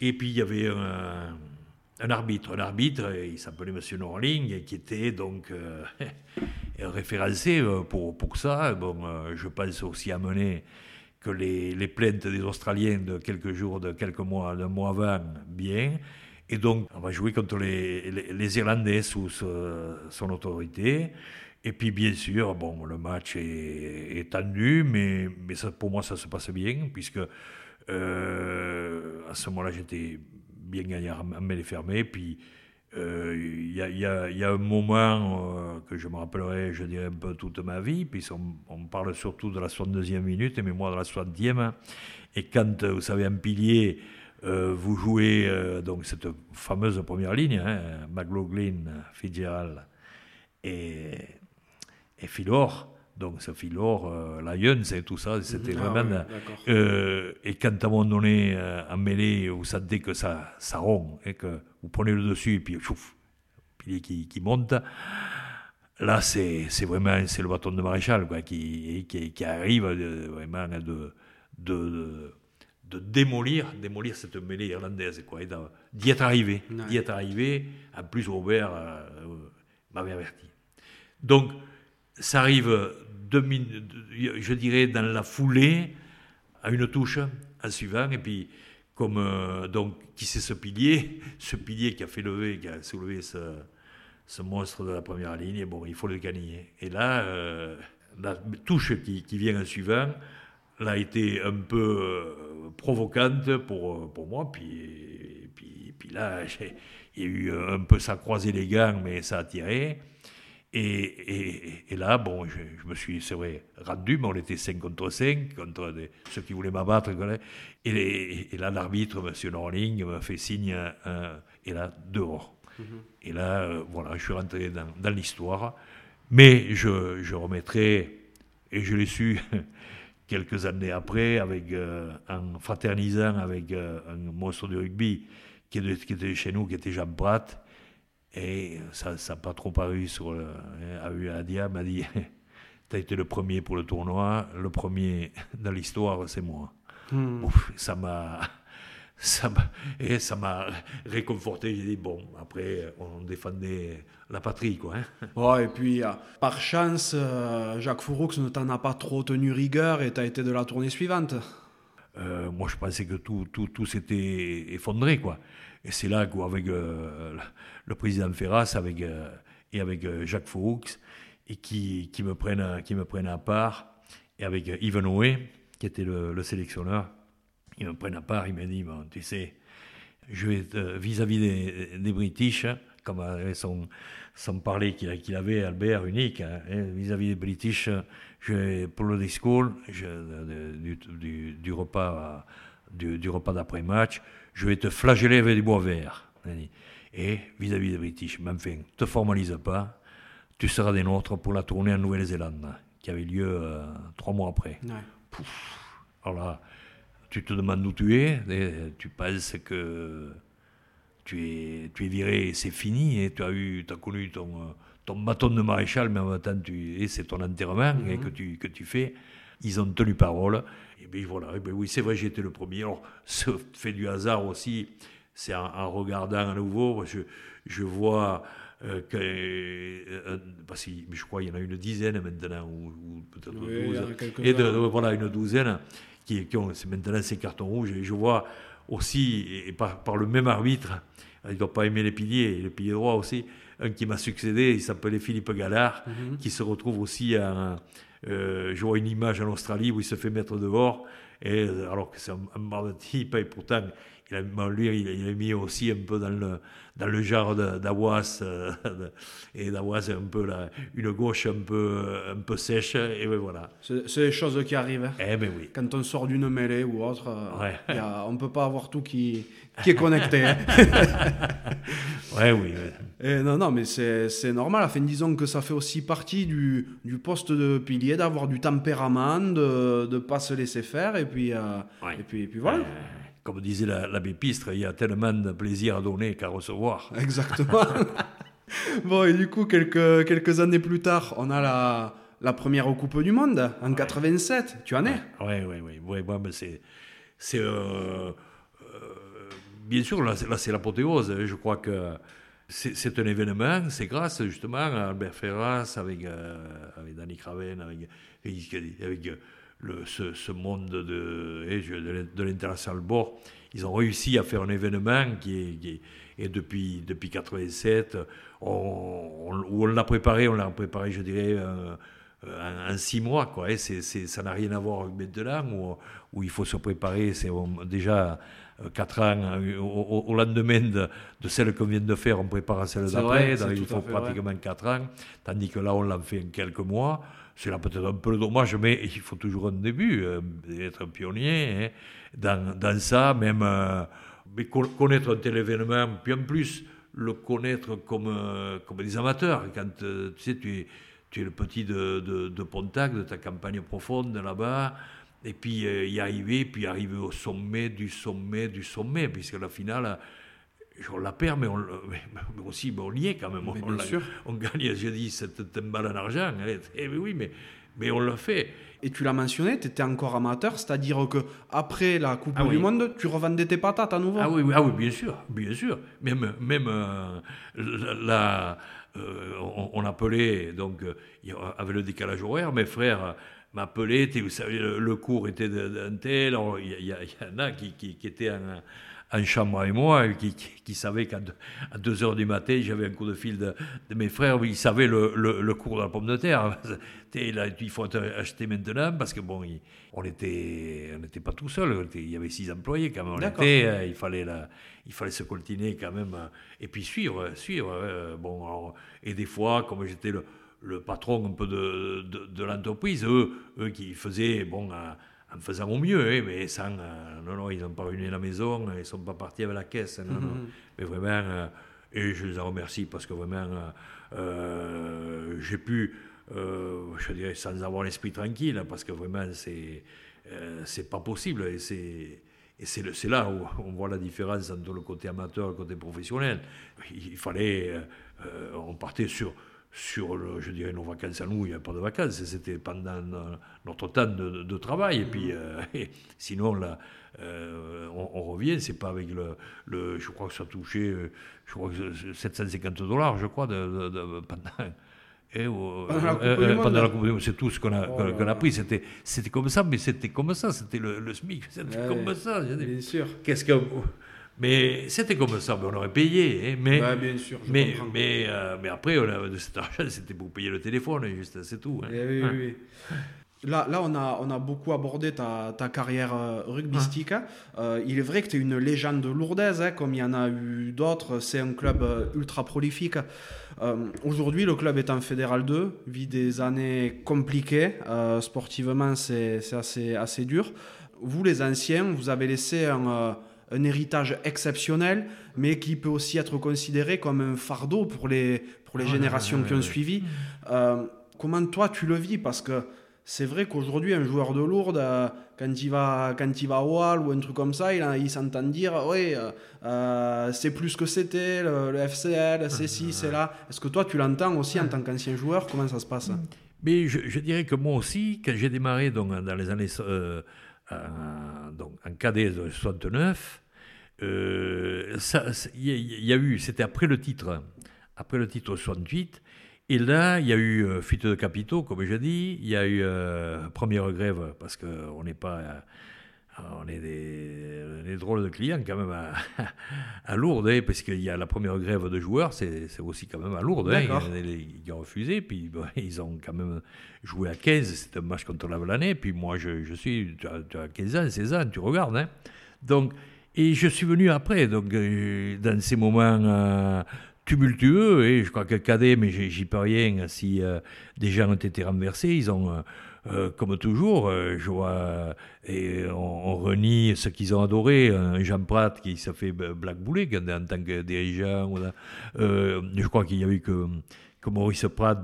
Et puis il y avait un, arbitre, un arbitre, il s'appelait Monsieur Norling, qui était donc euh, référencé pour, pour ça. Bon, je pense aussi à mener que les, les, plaintes des Australiens de quelques jours, de quelques mois, d'un mois avant, bien. Et donc, on va jouer contre les, les, Irlandais sous son autorité. Et puis, bien sûr, bon, le match est, est tendu, mais, mais ça, pour moi, ça se passe bien, puisque euh, à ce moment-là, j'étais bien gagné à mêlée fermée. Puis, euh, il y, y, a un moment euh, que je me rappellerai, je dirais, un peu toute ma vie, puisqu'on on parle surtout de la 62e minute, mais moi de la 60e. Et quand, vous savez, un pilier euh, vous jouez euh, donc cette fameuse première ligne, hein, McLaughlin, Fitzgerald et, et Philor. Donc ce Philor, euh, Lions et tout ça, c'était ah vraiment... et quand à un moment donné, en mêlée, vous sentez que ça, ça rompt, et que vous prenez le dessus, et puis chouf, pilier qui, qui monte, là c'est vraiment c'est le bâton de maréchal quoi, qui, qui, qui arrive vraiment de, de de démolir, démolir cette mêlée irlandaise, quoi, d'y être arrivé, d'y être arrivé. En plus, Robert euh, m'avait averti. Donc, ça arrive, je dirais, dans la foulée, à une touche, en suivant, et puis, comme, euh, donc, qui c'est ce pilier, ce pilier qui a fait lever, qui a soulevé ce, monstre de la première ligne, et bon, il faut le gagner. Et là, euh, la touche qui, qui vient en suivant, l'a été un peu euh, provocante pour, pour moi. Puis, puis, puis là, il y a eu un peu ça croisé les gants, mais ça a tiré. Et, et, là, bon, je, me suis, c'est vrai, rendu, mais on était 5 contre 5, contre ceux qui voulaient m'abattre. Et, et, là, l'arbitre, M. Norling, m'a fait signe, et là, dehors. Mm-hmm. Et là, euh, voilà, je suis rentré dans, dans l'histoire. Mais je, je remettrai, et je l'ai su quelques années après, avec, euh, en fraternisant avec euh, un monstre du rugby qui était, qui était, chez nous, qui était Jean Pratt. Et ça n'a pas trop paru sur le. Hein, Adia m'a dit Tu as été le premier pour le tournoi, le premier dans l'histoire, c'est moi. Hmm. ça m'a ça et ça m'a réconforté. J'ai dit, bon, après, on défendait la patrie, quoi. Hein. Ouais, et puis, euh, par chance, euh, Jacques Fouroux ne t'en a pas trop tenu rigueur et t'as été de la tournée suivante. moi, je pensais que tout, tout, tout s'était effondré, quoi. Et c'est là qu'avec le président Ferras avec, et avec Jacques Foux, et qui, qui, me prennent, qui me prennent à part, et avec Yves Noé, qui était le, sélectionneur, ils me prennent à part, il m'a dit, tu sais, je vis-à-vis des, des British, comme son, son parler qu'il avait, Albert, unique, hein, hein, vis-à-vis des British, je, pour le discours du, du, repas, du, repas d'après-match, je vais te flageller avec du bois vert. Et vis-à-vis des British, mais enfin, te formalise pas, tu seras des nôtres pour la tournée en Nouvelle-Zélande, qui avait lieu euh, trois mois après. Alors là, tu te demandes où tu es, et tu penses que tu es, tu es viré, c'est fini, et tu as, eu, as connu ton, euh, ton bâton de maréchal, mais en même temps, tu, et c'est ton enterrement et que, mhm. tu, que tu fais. Ils ont tenu parole. Et bien voilà, et bien oui, c'est vrai, j'étais le premier. Alors, ce fait du hasard aussi, c'est en, regardant à nouveau, je, je vois euh, que, euh, parce que je crois qu'il y en a une dizaine maintenant, ou, peut-être douze, et de, voilà, une douzaine qui, qui ont maintenant ces cartons rouges. Et je vois aussi, et par, par le même arbitre, il ne doit pas aimer les piliers, les piliers droits aussi, un qui m'a succédé, il s'appelait Philippe Gallard, mhm. qui se retrouve aussi à. Euh, je vois une image en Australie où il se fait mettre dehors, et, alors que c'est un, un type, et pourtant il a, lui, il, a mis aussi un peu dans le, dans le genre d'Awas, euh, et d'Awas un peu là, une gauche un peu, un peu sèche, et ben voilà. C'est des choses qui arrivent. Hein. Eh ben oui. Quand on sort d'une mêlée ou autre, euh, on ne peut pas avoir tout qui, qui est connecté. Hein. ouais, oui. Et non, non, mais c'est normal. Enfin, disons que ça fait aussi partie du, du poste de pilier d'avoir du tempérament, de ne pas se laisser faire, et puis, euh, et puis, et puis voilà comme disait l'abbé Pistre, il y a tellement de plaisir à donner qu'à recevoir. Exactement. bon, et du coup, quelques, quelques années plus tard, on a la, la première Coupe du Monde, en 87. Tu en es? Oui, oui, oui. Ouais, ouais, c'est. c'est euh, euh, bien sûr, là, c'est l'apothéose. Je crois que c'est un événement. C'est grâce justement à Albert Ferras, avec, euh, avec Danny Craven, avec, avec ce, monde de, eh, de, de l'international bord, ils ont réussi à faire un événement qui est, depuis, depuis 87, on, on l'a préparé, on l'a préparé, je dirais, en, six mois. Quoi, et ça n'a rien à voir avec maintenant, où, où il faut se préparer, c'est déjà euh, quatre ans, euh, au, lendemain de, celle qu'on vient de faire, on prépare celle d'après, il faut pratiquement quatre ans, tandis que là, on l'a fait en quelques mois. C'est là peut-être un peu dommage, mais il faut toujours un début, euh, être un pionnier hein, dans, dans, ça, même mais connaître un tel événement, puis en plus le connaître comme, comme des amateurs. Quand tu sais, tu es, tu es le petit de, de, de Pontac, de ta campagne profonde là-bas, et puis euh, y arriver, puis arriver au sommet du sommet du sommet, puisque la finale, on la perd, mais, on, aussi on y est quand même. on, bien sûr. on gagne, j'ai dit, cette balle en argent. Eh, oui, mais, mais on l'a fait. Et tu l'as mentionné, tu étais encore amateur, c'est-à-dire que après la Coupe ah du Monde, tu revendais tes patates à nouveau. Ah oui, oui, ah oui bien sûr, bien sûr. Même, même euh, euh, on, appelait, donc, avec le décalage horaire, mes frères m'appelait, vous savez, le, cours était d'un tel, il y, en a qui, qui, qui étaient en, chambre avec moi, qui, qui, savaient qu'à 2 heures du matin, j'avais un coup de fil de, mes frères, ils savaient le, le, cours de la pomme de terre. Là, il faut acheter maintenant, parce que bon, on n'était on pas tout seul, il y avait six employés quand même, on était, euh, il, fallait la, il fallait se coltiner quand même, et puis suivre, suivre. Euh, bon, et des fois, comme j'étais le le patron un peu de, de, l'entreprise, eux, eux qui faisaient, bon, en, faisant au mieux, hein, mais sans, euh, non, non, ils n'ont pas réuni la maison, ils ne sont pas partis avec la caisse, non, non. Mhm. mais vraiment, euh, et je les en remercie parce que vraiment, euh, j'ai pu, je dirais, sans avoir l'esprit tranquille, parce que vraiment, c'est, c'est pas possible, et c'est, et c'est là où on voit la différence entre le côté amateur et le côté professionnel. Il fallait, on partait sur sur, le, je dirais, nos vacances à nous, il n'y a pas de vacances, c'était pendant notre temps de, travail. Et puis, euh, sinon, là, euh, on, revient, c'est pas avec le, le, Je crois que ça touchait, euh, je crois que 750 dollars, je crois, de, pendant. Et, pendant la Coupe c'est tout ce qu'on a, oh qu'on a pris. C'était, c'était comme ça, mais c'était comme ça. C'était le, le SMIC. C'était comme ça. Bien sûr. Qu'est-ce que. Mais c'était comme ça, mais on aurait payé. Hein, mais, bien sûr, je mais, mais, euh, mais, après, on a, de cet argent, c'était pour payer le téléphone, juste, c'est tout. Hein. Eh oui, oui, Là, là on, a, on a beaucoup abordé ta, ta carrière euh, rugbystique. Euh, il est vrai que tu es une légende de lourdaise, hein, comme il y en a eu d'autres. C'est un club ultra prolifique. Aujourd'hui, le club est en Fédéral 2, vit des années compliquées. sportivement, c'est assez, assez dur. Vous, les anciens, vous avez laissé un un héritage exceptionnel, mais qui peut aussi être considéré comme un fardeau pour les, pour les générations qui ont suivi. Euh, comment toi tu le vis? Parce que c'est vrai qu'aujourd'hui, un joueur de Lourdes, euh, quand, il va, quand il va à Wall ou un truc comme ça, il, il s'entend dire Oui, euh, c'est plus que c'était, le, FCL, c'est ci, c'est là. Est-ce que toi, tu l'entends aussi en tant qu'ancien joueur? Comment ça se passe? Mais je, dirais que moi aussi, quand j'ai démarré donc, dans les années donc, en cadet de 69. Euh, il y, a eu, c'était après le titre, après le titre 68. Et là, il y a eu euh, fuite de capitaux, comme je dis. Il y a eu première grève parce qu'on n'est pas on est des, drôles de clients quand même à, à Lourdes, hein, parce qu'il y a la première grève de joueurs, c'est aussi quand même à Lourdes. Hein, ils, ont refusé, puis ils ont quand même joué à 15, c'est un match contre la l'année, puis moi je, je suis, tu as, 15 ans, 16 ans, tu regardes. Hein. Donc, et je suis venu après, donc euh, dans ces moments euh, tumultueux, et je crois que cadet, mais j'y peux rien, si euh, des gens ont été renversés, ils ont euh, comme toujours, euh, je vois, et on, renie ce qu'ils ont adoré. Jean Prat qui s'est fait blackbouler en tant que dirigeant. Euh, je crois qu'il y a eu que, Maurice Prat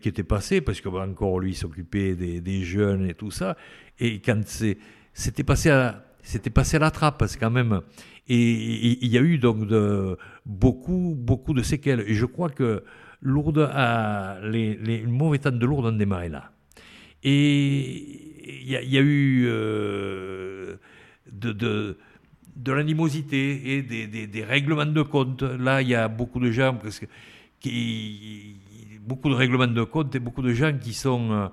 qui était passé, parce que encore lui s'occupait des, des, jeunes et tout ça. Et quand c'était passé à c'était passé à la trappe, que quand même, et il y a eu donc beaucoup, beaucoup de séquelles. Et je crois que Lourdes a, les, les mauvais temps de Lourdes ont démarré là. Et il y, a eu euh, de, l'animosité et des, règlements de compte. Là, il y a beaucoup de gens, parce que, qui, beaucoup de règlements de compte et beaucoup de gens qui sont,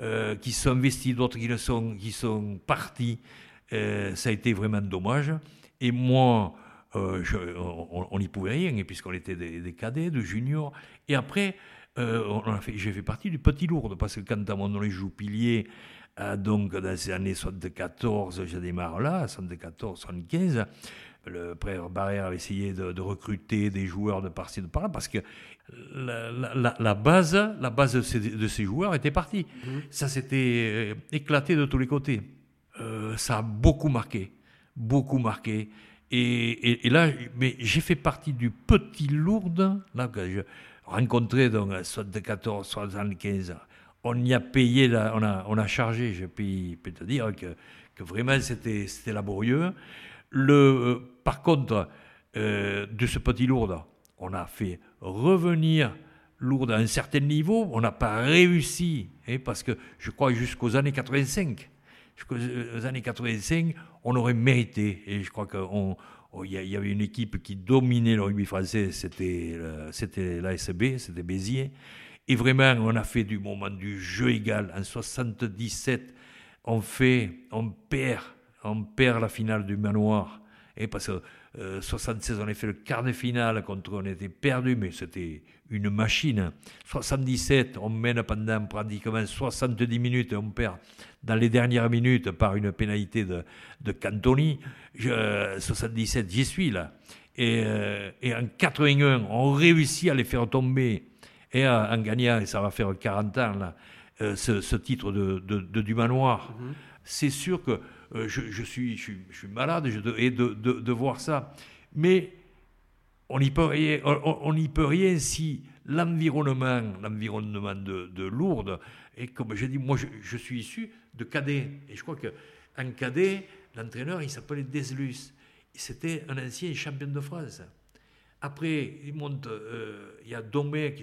euh, qui sont investis, d'autres qui, sont, qui sont partis. Euh, ça a été vraiment dommage. Et moi, on n'y pouvait rien, puisqu'on était des, des, cadets, de juniors. Et après, euh, j'ai fait partie du petit lourd, parce que quand à mon joue pilier, euh, donc dans ces années 74, je démarre là, 74, 75, le frère Barrère avait essayé de, recruter des joueurs de par-ci, de par-là, parce que la, base, la base de ces, joueurs était partie. Mmh. Ça s'était euh, éclaté de tous les côtés. Ça a beaucoup marqué, beaucoup marqué. Et, là, mais j'ai fait partie du petit Lourdes, là, je, rencontré donc 74, 75. On y a payé, on, a, on a chargé, je peux, te dire que, que vraiment c'était laborieux. Le, euh, par contre, euh, de ce petit Lourdes, on a fait revenir Lourdes à un certain niveau. On n'a pas réussi, hein, parce que je crois jusqu'aux années 85. Jusqu'aux années 85, on aurait mérité. Et je crois qu'on il y, avait une équipe qui dominait le rugby français, c'était c'était l'ASB, c'était Béziers. Et vraiment, on a fait du moment du jeu égal. En 77, on fait, on perd, on perd la finale du manoir. Et parce que 76, euh, on a fait le quart de finale contre, on était perdu, mais c'était une machine. 77, on mène pendant pratiquement 70 minutes et on perd dans les dernières minutes par une pénalité de, de Cantoni. 77, j'y suis là. Et, euh, et, en 81, on réussit à les faire tomber et en gagnant, et ça va faire 40 ans là, euh, ce, titre de, de, du manoir. Mm-hmm. C'est sûr que euh, je, suis, malade et, de, voir ça. Mais on n'y peut rien, on, peut rien si l'environnement, l'environnement de, Lourdes, et comme je dis, moi je, suis issu de cadet, et je crois qu'en cadet, l'entraîneur il s'appelait Deslus, c'était un ancien champion de France. Après, il euh, y a Domecq,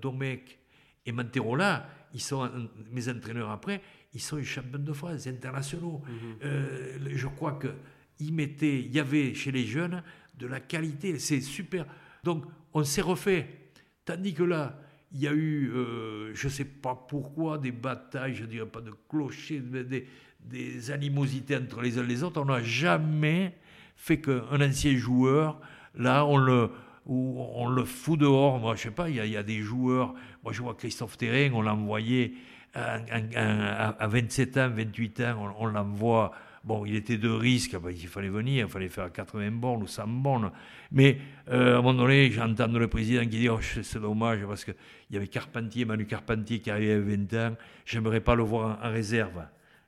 Domecq et Manterola, ils sont mes entraîneurs après, ils sont les champions de France internationaux. Mhm. Euh, je crois qu'il mettait, il y avait chez les jeunes de la qualité, c'est super. Donc on s'est refait. Tandis que là, il y a eu, euh, je ne sais pas pourquoi, des batailles, je ne dirais pas de clochers, des, des animosités entre les uns et les autres. On n'a jamais fait qu'un ancien joueur, là, on le, on le fout dehors. Moi, je sais pas, il y, a des joueurs. Moi, je vois Christophe Terrain, on l'a envoyé à, 27 ans, 28 ans, on, l'envoie. Bon, il était de risque, il fallait venir, il fallait faire 80 bornes ou 100 bornes. Mais euh, à un moment donné, j'entends le président qui dit oh, c'est dommage parce qu'il y avait Carpentier, Manu Carpentier qui arrivait à 20 ans, j'aimerais pas le voir en réserve.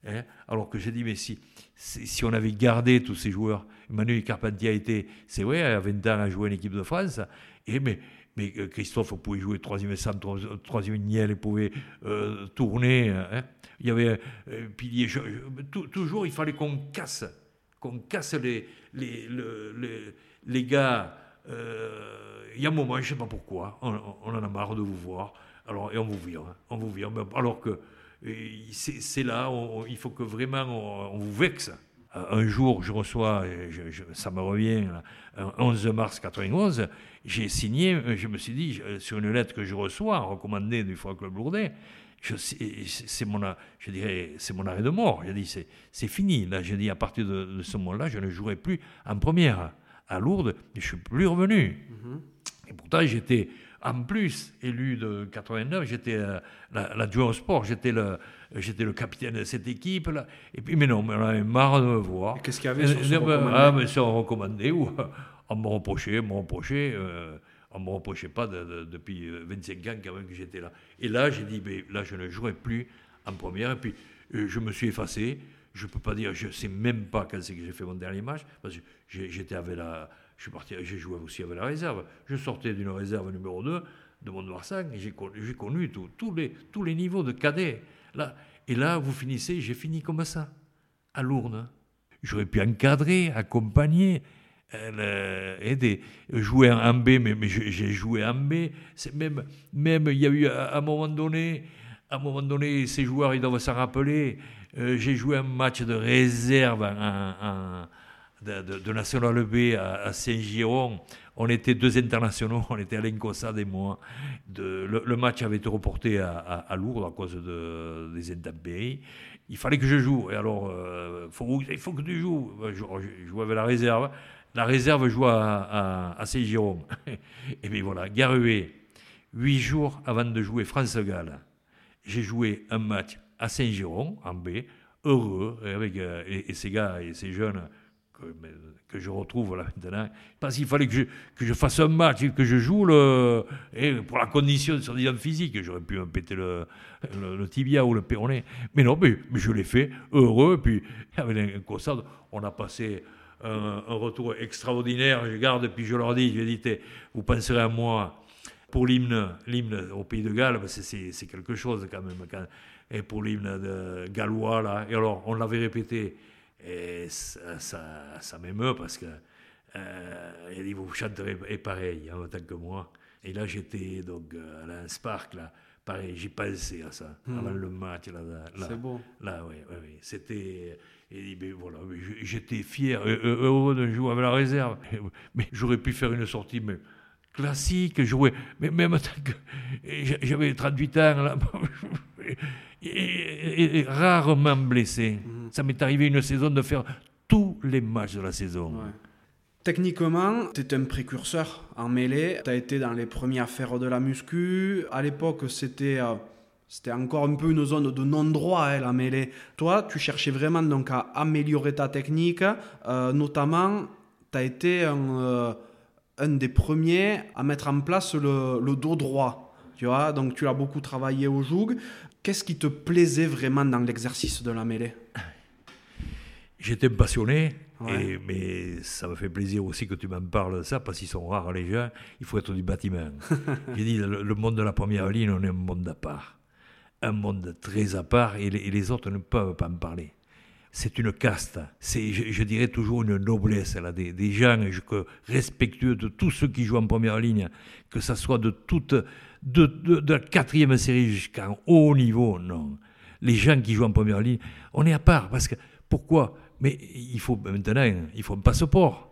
Hein. Alors que j'ai dit, mais si, si on avait gardé tous ces joueurs, Emmanuel Carpentier a été, c'est vrai, à 20 ans a joué en équipe de France, et mais, mais euh, Christophe pouvait jouer troisième centre, troisième niel, il pouvait euh, tourner. Hein. Il y avait euh, pilier. toujours, il fallait qu'on casse, qu'on casse les, les, les, gars. il y a un moment, je ne sais pas pourquoi, on, en a marre de vous voir. Alors, et on vous vire, hein. on vous vire. Alors que c'est là, il faut que vraiment on, vous vexe. Un jour, je reçois, ça me revient, 11 mars 91, j'ai signé, je me suis dit, sur une lettre que je reçois, recommandée du Club Lourdes, c'est mon, je dirais, c'est mon arrêt de mort. J'ai dit, c'est fini. Là, j'ai dit, à partir de, ce moment-là, je ne jouerai plus en première à Lourdes, je suis plus revenu. Mm-hmm. Et pourtant, j'étais en plus, élu de 89, j'étais euh, l'adjoint au sport, j'étais le, j'étais le capitaine de cette équipe. Là. Et puis, mais non, mais on avait marre de me voir. Qu'est-ce qu'il y avait sur ce recommandé Ah, mais c'est recommandé, ou on me reprochait, on me reprochait. Euh, on ne me reprochait pas depuis 25 ans quand même que j'étais là. Et là, j'ai dit, mais là, je ne jouerai plus en première. Et puis, euh, je me suis effacé. Je ne peux pas dire, je ne sais même pas quand c'est que j'ai fait mon dernier match, parce que j'étais avec la, je suis parti, j'ai joué aussi avec la réserve. Je sortais d'une réserve numéro 2 de Mont-de-Marsan et j'ai connu, tous les, tous les niveaux de cadets. Et là, vous finissez, j'ai fini comme ça, à Lourdes. J'aurais pu encadrer, accompagner, euh, aider, jouer en B, mais, j'ai joué en B. Même, même, il y a eu à un moment donné, à un moment donné, ces joueurs, ils doivent s'en rappeler. Euh, j'ai joué un match de réserve en de, National B à, Saint-Giron, on était deux internationaux, on était Alain Cossade et moi. le, match avait été reporté à, Lourdes à cause de, des intempéries. Il fallait que je joue. Et alors, euh, il faut que tu joues. Je, jouais avec la réserve. La réserve jouait à, Saint-Giron. et bien voilà, Garué, huit jours avant de jouer France-Galles, j'ai joué un match à Saint-Giron, en B, heureux, avec, euh, et ces gars et ces jeunes que, je retrouve là maintenant. Parce qu'il fallait que je, que je, fasse un match, que je joue le, et pour la condition sur disant physique. J'aurais pu me péter le, le, tibia ou le péroné. Mais non, mais, je l'ai fait, heureux. Puis, avec un Cossade, on a passé un, retour extraordinaire. Je garde, puis je leur dis, je dis, vous penserez à moi pour l'hymne, l'hymne au Pays de Galles, c'est quelque chose quand même. et pour l'hymne gallois, là. Et alors, on l'avait répété et ça, ça, m'émeut parce que euh, il dit vous chanterez pareil en tant que moi. Et là j'étais donc euh, à l'Inspark là, pareil, j'ai pensé à ça hmm. avant le match là. C'est beau. Là oui, oui, oui. c'était et voilà, j'étais fier, heureux de jouer avec la réserve. Mais j'aurais pu faire une sortie mais classique, jouer, mais même tant que j'avais 38 ans là, et, rarement blessé. Mhm. Ça m'est arrivé une saison de faire tous les matchs de la saison. Techniquement, tu un précurseur en mêlée. Tu as été dans les premiers affaires de la muscu. À l'époque, c'était euh, c'était encore un peu une zone de non-droit, hein, la mêlée. Toi, tu cherchais vraiment donc à améliorer ta technique. Euh, notamment, tu as été un, euh, un, des premiers à mettre en place le, dos droit. Tu vois, donc tu as beaucoup travaillé au joug. Qu'est-ce qui te plaisait vraiment dans l'exercice de la mêlée? J'étais passionné, mais ça me fait plaisir aussi que tu m'en parles de ça, parce qu'ils sont rares les gens, il faut être du bâtiment. J'ai dit, le, monde de la première ligne, on est un monde à part. Un monde très à part, et les, autres ne peuvent pas en parler. C'est une caste, c'est, je, dirais toujours une noblesse, là, des, des gens respectueux de tous ceux qui jouent en première ligne, que ce soit de toute de, la quatrième série jusqu'à haut niveau, non. Les gens qui jouent en première ligne, on est à part. Parce que, pourquoi Mais il faut maintenant, il faut un passeport.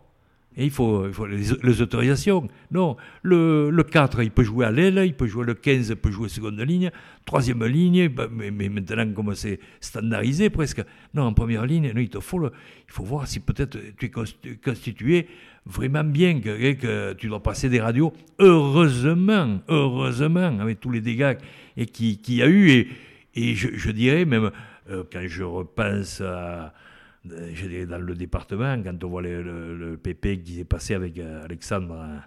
Et il faut, les, autorisations. Non, le, le, 4, il peut jouer à l'aile, il peut jouer le 15, il peut jouer seconde ligne, troisième ligne, bah, mais, mais maintenant, comme c'est standardisé presque, non, en première ligne, non, il, te faut il faut voir si peut-être tu es constitué vraiment bien, que, tu dois passer des radios. Heureusement, heureusement, avec tous les dégâts qu'il qui y a eu, et, je, dirais même, euh, quand je repense à dans le département, quand on voit le, le, PP qui s'est passé avec euh, Alexandre,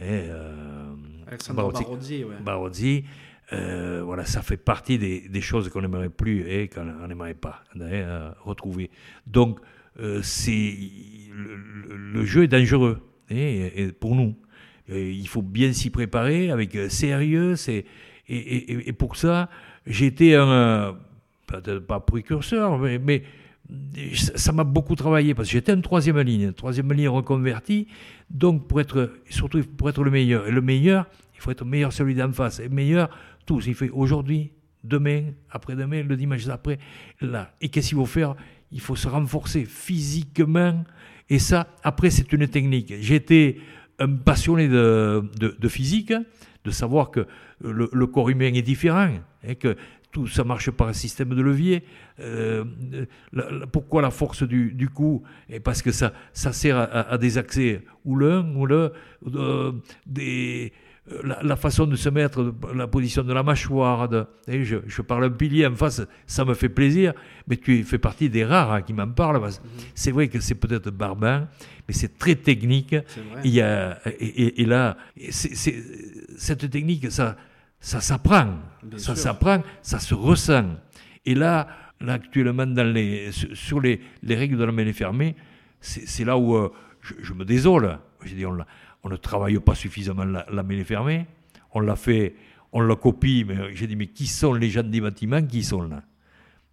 euh, Alexandre Barozzi, Barozzi voilà, ça fait partie des, des choses qu'on n'aimerait plus et qu'on n'aimerait pas hein, retrouver. Donc, c'est le, jeu est dangereux et, pour nous. il faut bien s'y préparer avec sérieux. Et, et, et, pour ça, été un, peut-être pas précurseur, mais, mais ça m'a beaucoup travaillé parce que j'étais une troisième ligne, troisième ligne reconvertie. Donc, pour être, surtout pour être le meilleur. Et le meilleur, il faut être meilleur celui d'en face. Et meilleur, tous. Il fait aujourd'hui, demain, après-demain, le dimanche après, là. Et qu'est-ce qu'il faut faire? Il faut se renforcer physiquement. Et ça, après, c'est une technique. J'étais un passionné de, physique, de savoir que le, le, corps humain est différent, et que tout ça marche par un système de levier. Euh, pourquoi la force du, du, coup Et parce que ça, ça sert à, des accès ou l'un ou le euh, des euh, la, façon de se mettre, la position de la mâchoire. De, je, je, parle un pilier en face, ça me fait plaisir, mais tu fais partie des rares hein, qui m'en parlent. Mhm. C'est vrai que c'est peut-être barbare, mais c'est très technique. Il y a, et, et là, cette technique, ça, ça s'apprend. Ça s'apprend, ça se ressent. Et là, là actuellement, dans les, sur les, les règles de la mêlée fermée, c'est là où euh, je, me désole. Je dis, on, on, ne travaille pas suffisamment la, la mêlée fermée. On l'a fait, on la copie, mais j'ai dit, mais qui sont les gens des bâtiments? Qui sont là?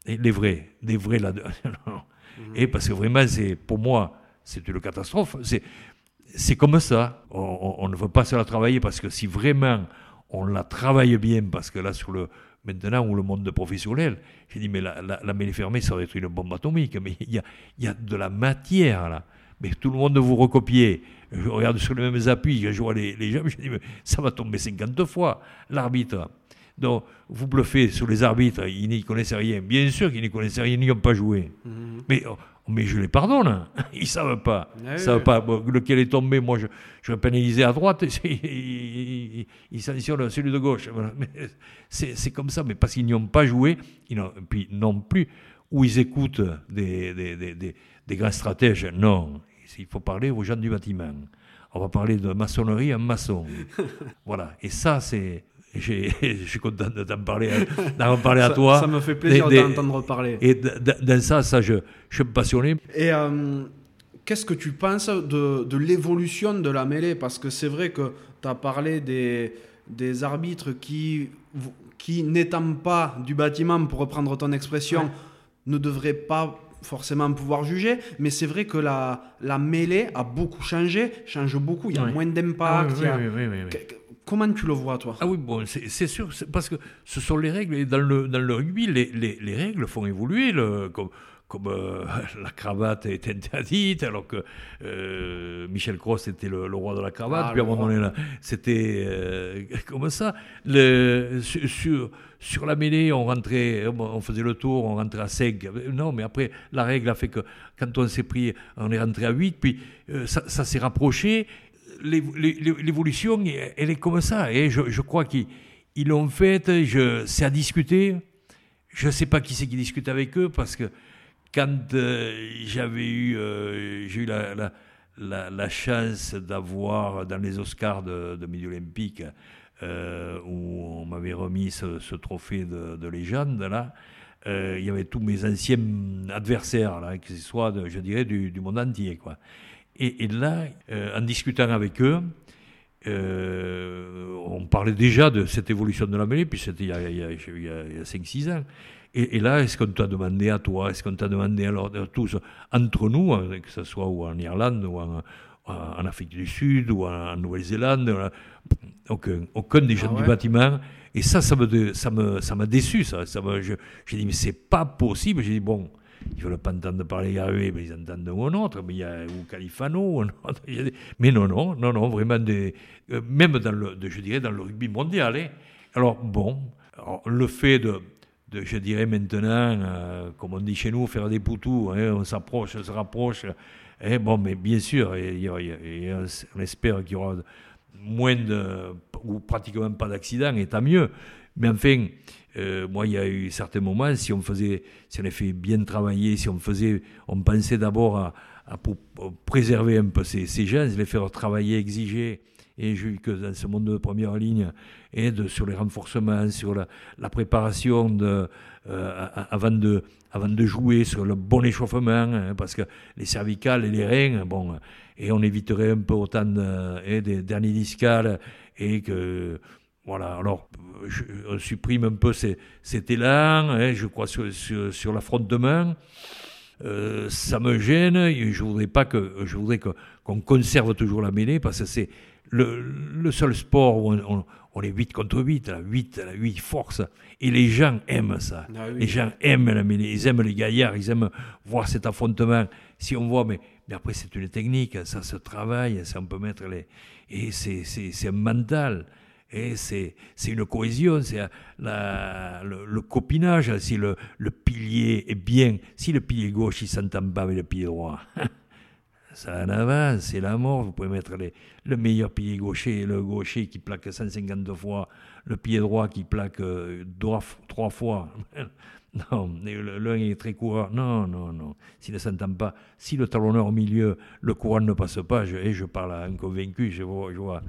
Et Les vrais, les vrais là. Mhm. Et parce que vraiment, c'est pour moi, c'est une catastrophe. C'est comme ça. On, on, ne veut pas se la travailler parce que si vraiment on la travaille bien parce que là, sur le, maintenant, où le monde professionnel, j'ai dit, mais la, la, la mêlée fermée, ça va être une bombe atomique, mais il y a, y a de la matière là. Mais tout le monde vous recopier. Je regarde sur les mêmes appuis, je vois les, les gens, je dis, mais ça va tomber 50 fois, l'arbitre. Donc, vous bluffez sur les arbitres, ils n'y connaissent rien. Bien sûr qu'ils n'y connaissent rien, ils n'y ont pas joué. Mhm. Mais mais je les pardonne. Ils ne savent pas. Ah ils savent pas. lequel est tombé, moi, je, je vais pénaliser à droite. Ils, ils sanctionnent celui de gauche. C'est comme ça. Mais parce qu'ils n'y ont pas joué, ils puis non plus, ou ils écoutent des, des, des, des, grands stratèges. Non. Il faut parler aux gens du bâtiment. On va parler de maçonnerie en maçon. voilà. Et ça, c'est je suis content de t'en parler, d'en parler à toi. Ça me fait plaisir d'entendre parler. Et dans ça, ça je, je suis passionné. Et euh, qu'est-ce que tu penses de, de l'évolution de la mêlée? Parce que c'est vrai que tu as parlé des, des arbitres qui, qui n'étant pas du bâtiment, pour reprendre ton expression, ne devraient pas forcément pouvoir juger, mais c'est vrai que la, la mêlée a beaucoup changé, change beaucoup, il y a moins d'impact. Ah oui, oui, oui, Comment tu le vois, toi? Ah oui, bon, c'est sûr, parce que ce sont les règles. Et dans le, dans le rugby, les, les, les règles font évoluer. Le, comme, comme euh, la cravate est interdite, alors que euh, Michel Cross était le, roi de la cravate, ah, puis à un moment donné, c'était euh, comme ça. Le, sur, sur la mêlée, on rentrait, on faisait le tour, on rentrait à 5. Non, mais après, la règle a fait que quand on s'est pris, on est rentré à 8, puis ça, ça s'est rapproché l'évolution, elle est comme ça. Et je, crois qu'ils l'ont faite, c'est à discuter. Je ne sais pas qui c'est qui discute avec eux, parce que quand euh, j'avais eu, euh, j'ai eu la, chance d'avoir dans les Oscars de, de Midi Olympique, euh, où on m'avait remis ce, trophée de, de, légende, là, il y avait tous mes anciens adversaires, là, que ce soit, je dirais, du, du monde entier. Quoi. Et, là, euh, en discutant avec eux, euh, on parlait déjà de cette évolution de la mêlée, puis c'était il y a, a, 5-6 ans. Et, là, est-ce qu'on t'a demandé à toi, est-ce qu'on t'a demandé alors à tous, entre nous, hein, que ce soit ou en Irlande, ou en, Afrique du Sud, ou en, Nouvelle-Zélande, aucun, aucun des gens ah du bâtiment. Et ça, ça m'a ça me, ça déçu. Ça, ça j'ai dit, mais c'est pas possible. J'ai dit, bon, ils veulent pas entendre parler Garué, mais ils entendent un autre, mais il y a ou Califano, ou autre. Mais non, non, non, non, vraiment euh, même dans le, je dirais dans le rugby mondial. Hein. Alors bon, le fait de, je dirais maintenant, euh, comme on dit chez nous, faire des poutous, hein, on s'approche, on se rapproche. Hein, bon, mais bien sûr, on espère qu'il y aura moins ou pratiquement pas d'accidents, et tant mieux. Mais enfin, euh, moi, il y a eu certains moments, si on faisait, si on fait bien travailler, si on faisait, on pensait d'abord à, préserver un peu ces, ces gens, les faire travailler, exiger. Et eu que dans ce monde de première ligne, et de, sur les renforcements, sur la, préparation euh, avant, de, jouer, sur le bon échauffement, hein, parce que les cervicales et les reins, bon, et on éviterait un peu autant de, des derniers discales, et que voilà, alors je, on supprime un peu cet élan, hein, je crois, sur, sur, la fronte de main. Euh, ça me gêne, je voudrais pas que je voudrais qu'on conserve toujours la mêlée parce que c'est le, le, seul sport où on, est 8 contre 8, la 8, la 8 force. Et les gens aiment ça. Ah les gens aiment la mêlée, ils aiment les gaillards, ils aiment voir cet affrontement. Si on voit, mais, mais après c'est une technique, ça se travaille, ça on peut mettre les. Et c'est un mental. Et c'est une cohésion, c'est le, copinage. Si le, pilier est bien, si le pilier gauche il s'entend pas avec le pilier droit, ça en avance, c'est la mort. Vous pouvez mettre le meilleur pilier gaucher, le gaucher qui plaque 152 fois, le pied droit qui plaque euh, trois fois. Non, l'un est très courant. Non, non, non. S'il ne s'entend pas, si le talonneur au milieu, le courant ne passe pas, je, et je parle à un convaincu, je vois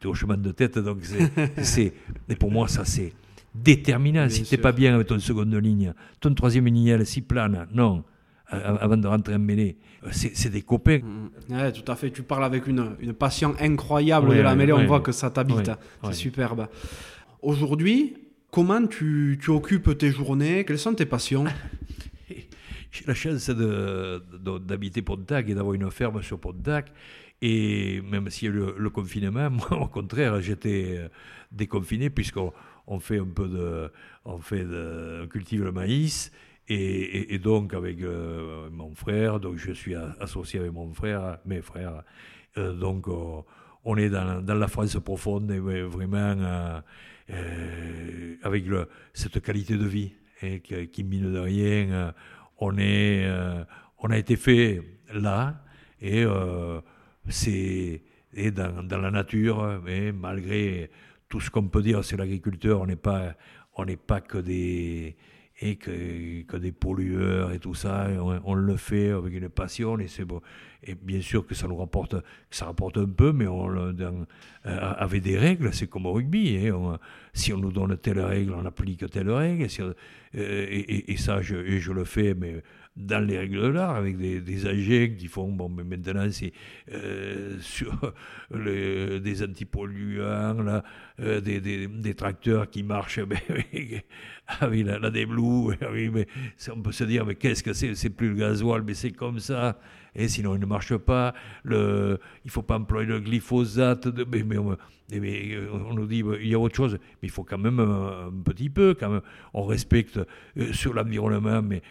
tu es au chemin de tête, donc c'est, et pour moi, ça c'est déterminant. si tu n'es pas bien avec ton seconde ligne, ton troisième ligne, si plane, non, avant de rentrer en mêlée, euh, c'est, des copains. Mm, mm. tout à fait, tu parles avec une, une passion incroyable de la mêlée, on voit que ça t'habite, c'est superbe. Aujourd'hui, comment tu, tu, occupes tes journées? Quelles sont tes passions? J'ai la chance de, d'habiter Pontac et d'avoir une ferme sur Pontac. Et même si le, le confinement, moi, au contraire, j'étais euh, déconfiné puisqu'on on fait un peu de, on fait de, on cultive le maïs. Et, donc avec euh, mon frère, donc je suis associé avec mon frère, mes frères, euh, donc on est dans, la France profonde et vraiment avec cette qualité de vie et qui, qui mine de rien. on est, on a été fait là et c'est dans, dans, la nature, mais malgré tout ce qu'on peut dire sur l'agriculteur, on n'est pas, on n'est pas que des et que, que, des pollueurs et tout ça, on, le fait avec une passion et c'est bon. Et bien sûr que ça nous rapporte, ça rapporte un peu, mais on dans, euh, avec des règles, c'est comme au rugby. Hein, si on nous donne telle règle, on applique telle règle. Et, euh, et, et, ça, je, je le fais, mais dans les règles de l'art, avec des, des agents qui font, bon, mais maintenant c'est euh, sur des antipolluants, là, euh, des, des, des, tracteurs qui marchent ben, avec la, la déblou, oui, mais on peut se dire, mais qu'est-ce que c'est? C'est plus le gasoil, mais c'est comme ça, et sinon il ne marche pas, le, il ne faut pas employer le glyphosate, mais, mais, on nous dit, il y a autre chose, mais il faut quand même un, petit peu, quand même, on respecte euh, sur l'environnement, mais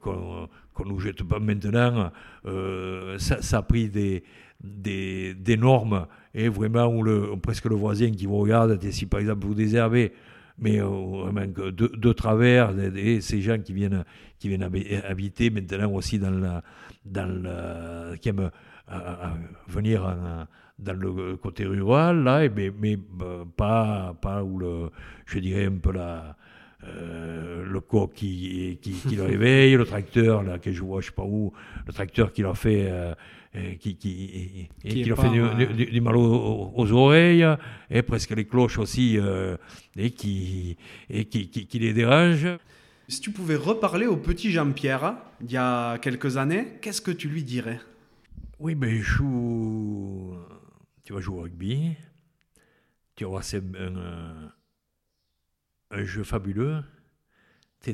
qu'on ne nous jette pas maintenant, euh, ça, a pris des, des, normes, et vraiment, où le, presque le voisin qui vous regarde, si par exemple vous désherbez, mais euh, vraiment de, travers, ces gens qui viennent, qui viennent habiter maintenant aussi dans la, dans qui aiment venir dans le côté rural, là, mais, mais bah, pas, pas où le, je dirais un peu la, euh, le coq qui, qui, qui le réveille, le tracteur là, que je vois, je sais pas où, le tracteur qui leur fait, euh, euh, qui, qui, qui, leur fait du, mal aux, oreilles, et presque les cloches aussi, et, qui, et qui, qui, les dérange. Si tu pouvais reparler au petit Jean-Pierre il y a quelques années, qu'est-ce que tu lui dirais? Oui, mais je joue. Tu vas jouer au rugby. Tu vas c'est un, un jeu fabuleux.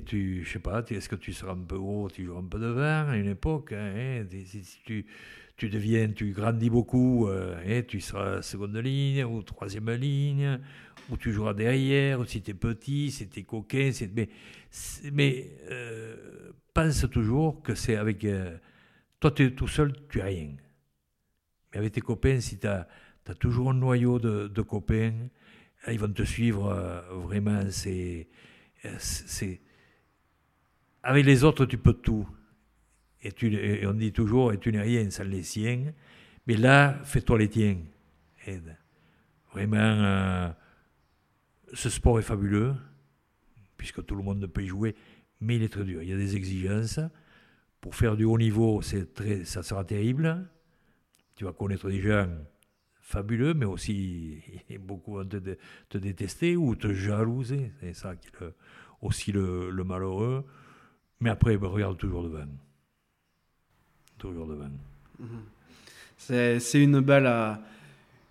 Tu, je sais pas, est-ce que tu seras un peu gros, tu joueras un peu devant à une époque. Hein, si tu, deviens, tu grandis beaucoup, euh, tu seras seconde ligne ou troisième ligne, ou tu joueras derrière, ou si tu es petit, si tu es coquin, mais, mais euh, pense toujours que c'est avec... Euh, toi, tu es tout seul, tu n'as rien. Mais avec tes copains, si tu as, toujours un noyau de, copains, ils vont te suivre euh, vraiment. C'est, avec les autres, tu peux tout. Et, on dit toujours, et tu n'es rien sans les siens. Mais là, fais-toi les tiens. vraiment, euh, ce sport est fabuleux, puisque tout le monde peut y jouer, mais il est très dur. Il y a des exigences. Pour faire du haut niveau, c'est très, ça sera terrible. Tu vas connaître des gens fabuleux, mais aussi beaucoup vont te, te, détester ou te jalouser. C'est ça qui est aussi le, malheureux. Mais après, ben, regarde toujours devant. Toujours devant. Mhm. C'est une belle, euh,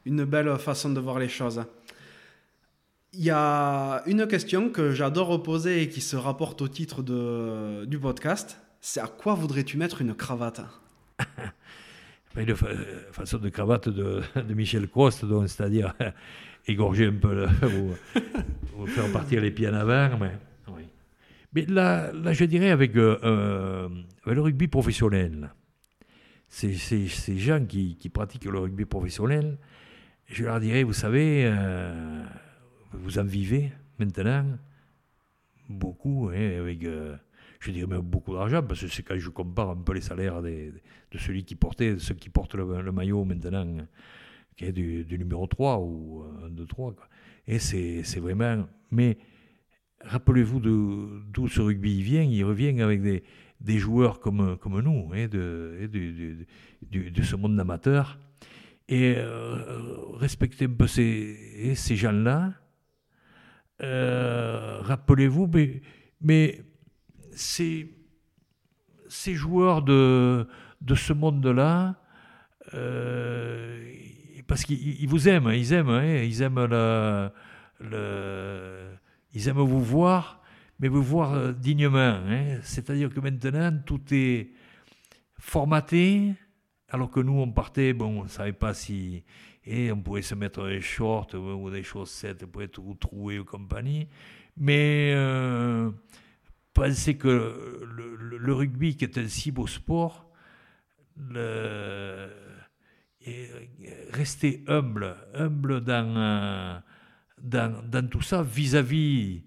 une belle façon de voir les choses. Il y a une question que j'adore poser et qui se rapporte au titre de, du podcast. C'est à quoi voudrais-tu mettre une cravate? Une façon de cravate de, Michel Coste, c'est-à-dire égorger un peu ou, faire partir les pieds en avant. Mais, là, je dirais avec, euh, euh, avec le rugby professionnel, ces, gens qui, pratiquent le rugby professionnel, je leur dirais, vous savez, euh, vous en vivez maintenant beaucoup, hein, avec, euh, je dirais même beaucoup d'argent, parce que c'est quand je compare un peu les salaires de celui qui portait, de ceux qui portent le, maillot maintenant, qui est du, numéro 3 ou 1, 2, 3. Et c'est vraiment. Mais rappelez-vous d'où ce rugby vient. Il revient avec des, des joueurs comme, comme nous, hein, de, de, ce monde amateur. Et euh, respectez un peu ces, ces gens-là. Euh, rappelez-vous, mais ces, joueurs de, de ce monde-là, euh, parce qu'ils vous aiment, ils aiment, hein, ils aiment le, ils aiment vous voir, mais vous voir euh, dignement. Hein. C'est-à-dire que maintenant, tout est formaté, alors que nous, on partait, bon, on ne savait pas si. Et on pouvait se mettre des shorts ou des chaussettes pour être troués ou compagnie. Mais euh, penser que le, rugby, qui est un si beau sport, le, rester humble, humble dans, dans, tout ça vis-à-vis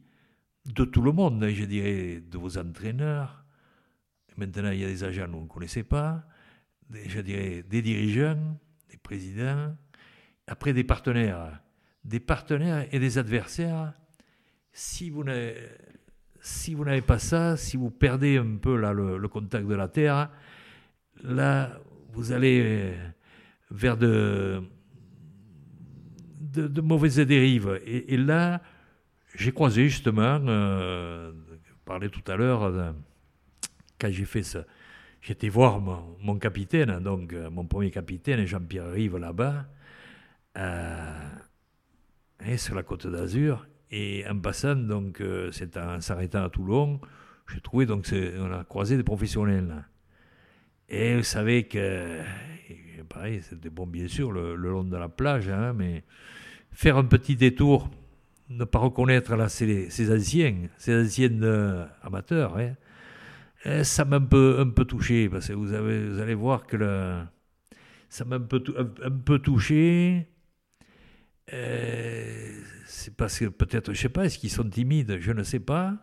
de tout le monde, je dirais, de vos entraîneurs. Maintenant, il y a des agents qu'on ne connaissait pas, je dirais des dirigeants, des présidents, après des partenaires. Des partenaires et des adversaires. Si vous n'avez si vous n'avez pas ça, si vous perdez un peu là, le, contact de la terre, là, vous allez vers de, de, mauvaises dérives. Et, là, j'ai croisé justement, euh, je parlais tout à l'heure, euh, quand j'ai fait ça, j'étais voir mon, capitaine, donc euh, mon premier capitaine, Jean-Pierre Rive, là-bas, euh, sur la côte d'Azur. Et en passant, donc, c'est en s'arrêtant à Toulon, j'ai trouvé, donc, on a croisé des professionnels. Et vous savez que, pareil, c'était bon, bien sûr, le, long de la plage, hein, mais faire un petit détour, ne pas reconnaître ces, ces anciens, ces anciens euh, amateurs, hein, eh, ça m'a un peu, un peu touché, parce que vous, allez voir que ça m'a un peu, un, peu touché. Eh, c'est parce que peut-être, je sais pas, est-ce qu'ils sont timides, je ne sais pas.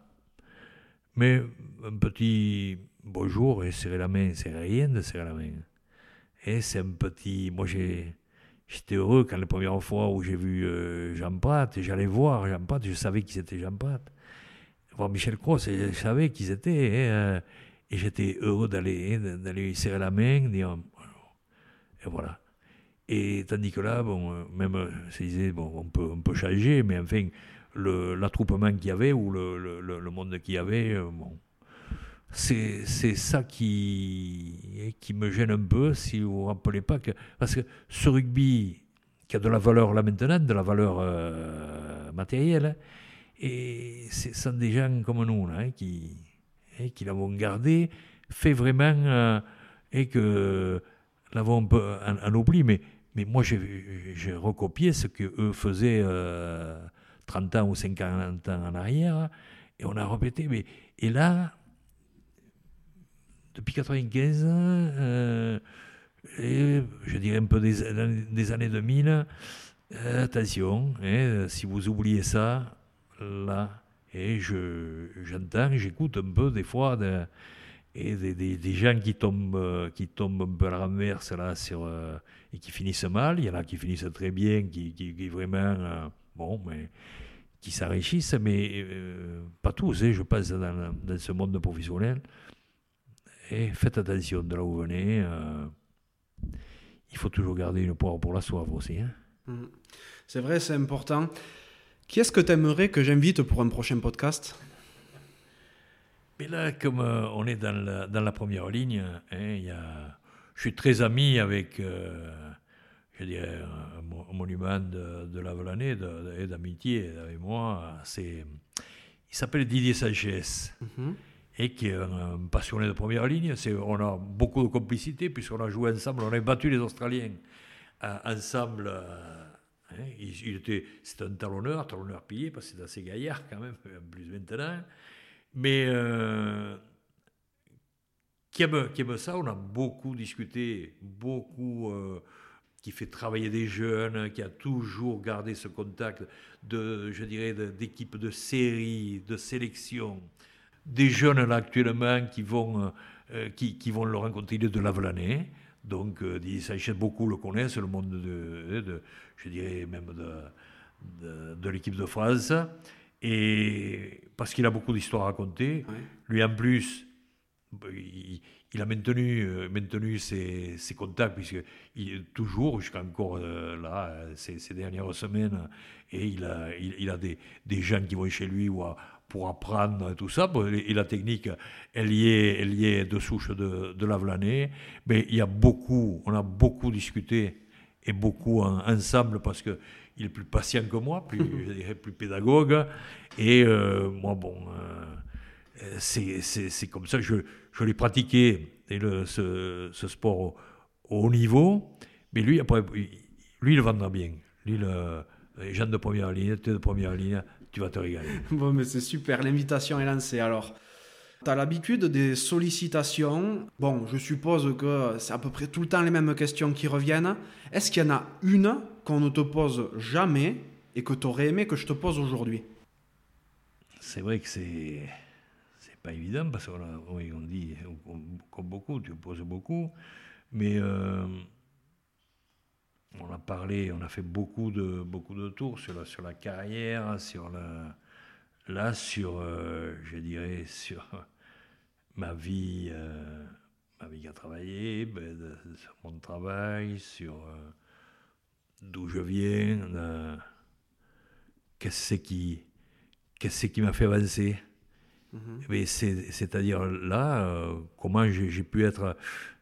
Mais un petit bonjour et serrer la main, c'est rien de serrer la main. Et c'est un petit. Moi, j'ai. J'étais heureux quand la première fois où j'ai vu euh, Jean Prat, j'allais voir Jean Prat, je savais qui c'était Jean Prat. Voir Michel Cross, je savais qui c'était. Et, euh, j'étais heureux d'aller d'aller serrer la main. Et voilà. Et tandis que là, bon, euh, même, je disais, bon, on peut, on peut changer, mais enfin, l'attroupement qu'il y avait ou le, le, le monde qu'il y avait, bon, c'est ça qui, qui me gêne un peu, si vous ne vous rappelez pas. que Parce que ce rugby, qui a de la valeur là maintenant, de la valeur euh, matérielle, et ce sont des gens comme nous là, hein, qui, hein, qui l'avons gardé, fait vraiment, euh, et que l'avons un peu en, oubli. Mais, mais moi, j'ai recopié ce qu'eux faisaient 30 euh, ans ou 50 ans en arrière, et on a répété. Mais, et là, depuis 95, euh, et je dirais un peu des, des années 2000, euh, attention, hein, si vous oubliez ça, là, et je, j'entends, j'écoute un peu des fois et des, des, gens qui tombent, qui tombent un peu à la renverse là, sur, et qui finissent mal. Il y en a qui finissent très bien, qui, qui, vraiment, bon, mais qui s'enrichissent, mais pas tous, hein, je pense, dans, dans, ce monde professionnel. Et faites attention de là où vous venez. il faut toujours garder une poire pour la soif aussi. Hein. Mm. C'est vrai, c'est important. Qui est-ce que tu aimerais que j'invite pour un prochain podcast? Mais là, comme euh, on est dans la, dans la première ligne, hein, y a, je suis très ami avec, euh, je dirais, un, monument de, de la Volannée et d'amitié avec moi. C'est, il s'appelle Didier Sanchez. Mm-hmm. Et qui est un, passionné de première ligne. C'est, on a beaucoup de complicité, puisqu'on a joué ensemble, on a battu les Australiens euh, ensemble. Hein, il, était, c'est un talonneur, talonneur pillé, parce que c'est assez gaillard quand même, plus maintenant. Mais euh, qui, aime, qui, aime, ça, on a beaucoup discuté, beaucoup, euh, qui fait travailler des jeunes, qui a toujours gardé ce contact de, je dirais, d'équipe de, série, de sélection. Des jeunes là actuellement qui vont, euh, qui, qui, vont le rencontrer, il est de donc, euh, Sanchez, beaucoup le connaissent, le monde de, de je dirais même de, de, l'équipe de France. Et parce qu'il a beaucoup d'histoires à raconter. Lui, en plus, il, a maintenu, euh, maintenu ses, ses contacts, puisqu'il est toujours, jusqu'à encore euh, là, ces, ces, dernières semaines, et il a, il, a des, des, gens qui vont chez lui ou à, pour apprendre tout ça. Et la technique, elle y est, elle y est de souche de, de l'Avlané. Mais il y a beaucoup, on a beaucoup discuté et beaucoup ensemble parce que il est plus patient que moi, plus, je dirais, plus pédagogue. Et euh, moi, bon, euh, c'est comme ça je, je l'ai pratiqué, et le, ce, ce, sport au, haut niveau. Mais lui, après, lui, il vendra bien. Lui, le, les gens de première ligne, de première ligne, tu vas te régaler. Bon, mais c'est super, l'invitation est lancée. Alors, tu as l'habitude des sollicitations. Bon, je suppose que c'est à peu près tout le temps les mêmes questions qui reviennent. Est-ce qu'il y en a une qu'on ne te pose jamais et que tu aurais aimé que je te pose aujourd'hui? C'est vrai que c'est pas évident parce qu'on oui, on dit comme beaucoup, tu poses beaucoup, mais euh, on a parlé, on a fait beaucoup de, beaucoup de tours sur la, sur la carrière, sur la, là, sur, euh, je dirais, sur ma vie, euh, ma vie à travailler, ben, sur mon travail, sur euh, d'où je viens, qu'est-ce qui, qu'est-ce qui m'a fait avancer. Mm-hmm. C'est-à-dire là, comment j'ai pu être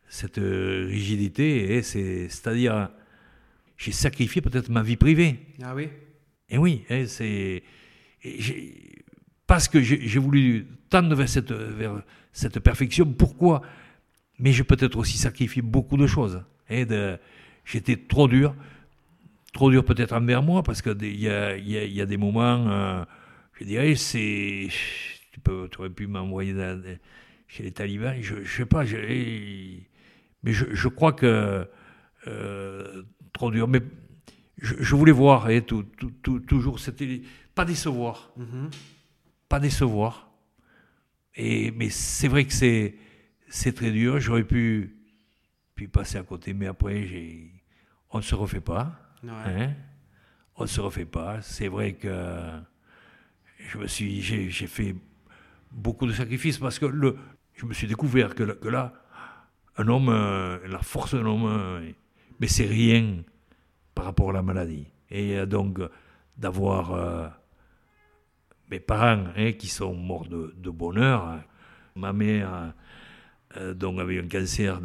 cette rigidité, c'est-à-dire j'ai sacrifié peut-être ma vie privée. Ah oui Et oui, c'est. Parce que j'ai voulu tendre vers cette, vers cette perfection. Pourquoi? Mais j'ai peut-être aussi sacrifié beaucoup de choses. Hein, J'étais trop dur, trop dur peut-être envers moi, parce qu'il y a, y, a, y a, des moments, euh, je dirais, c'est. Tu, peux, aurais pu m'envoyer chez les talibans, je ne sais pas, mais je, je, crois que. Euh, trop dur. Mais je, voulais voir, et tout, tout, toujours, c'était pas décevoir. Mhm. Pas décevoir. Et, mais c'est vrai que c'est, c'est très dur. J'aurais pu, pu passer à côté, mais après, j'ai, on ne se refait pas. Hein. On ne se refait pas. C'est vrai que je me suis, j'ai, fait beaucoup de sacrifices parce que le, je me suis découvert que, là, un homme, euh, la force d'un homme, euh, mais c'est rien par rapport à la maladie. Et donc, d'avoir euh, mes parents hein, qui sont morts de, bonheur, hein. ma mère donc avait un cancer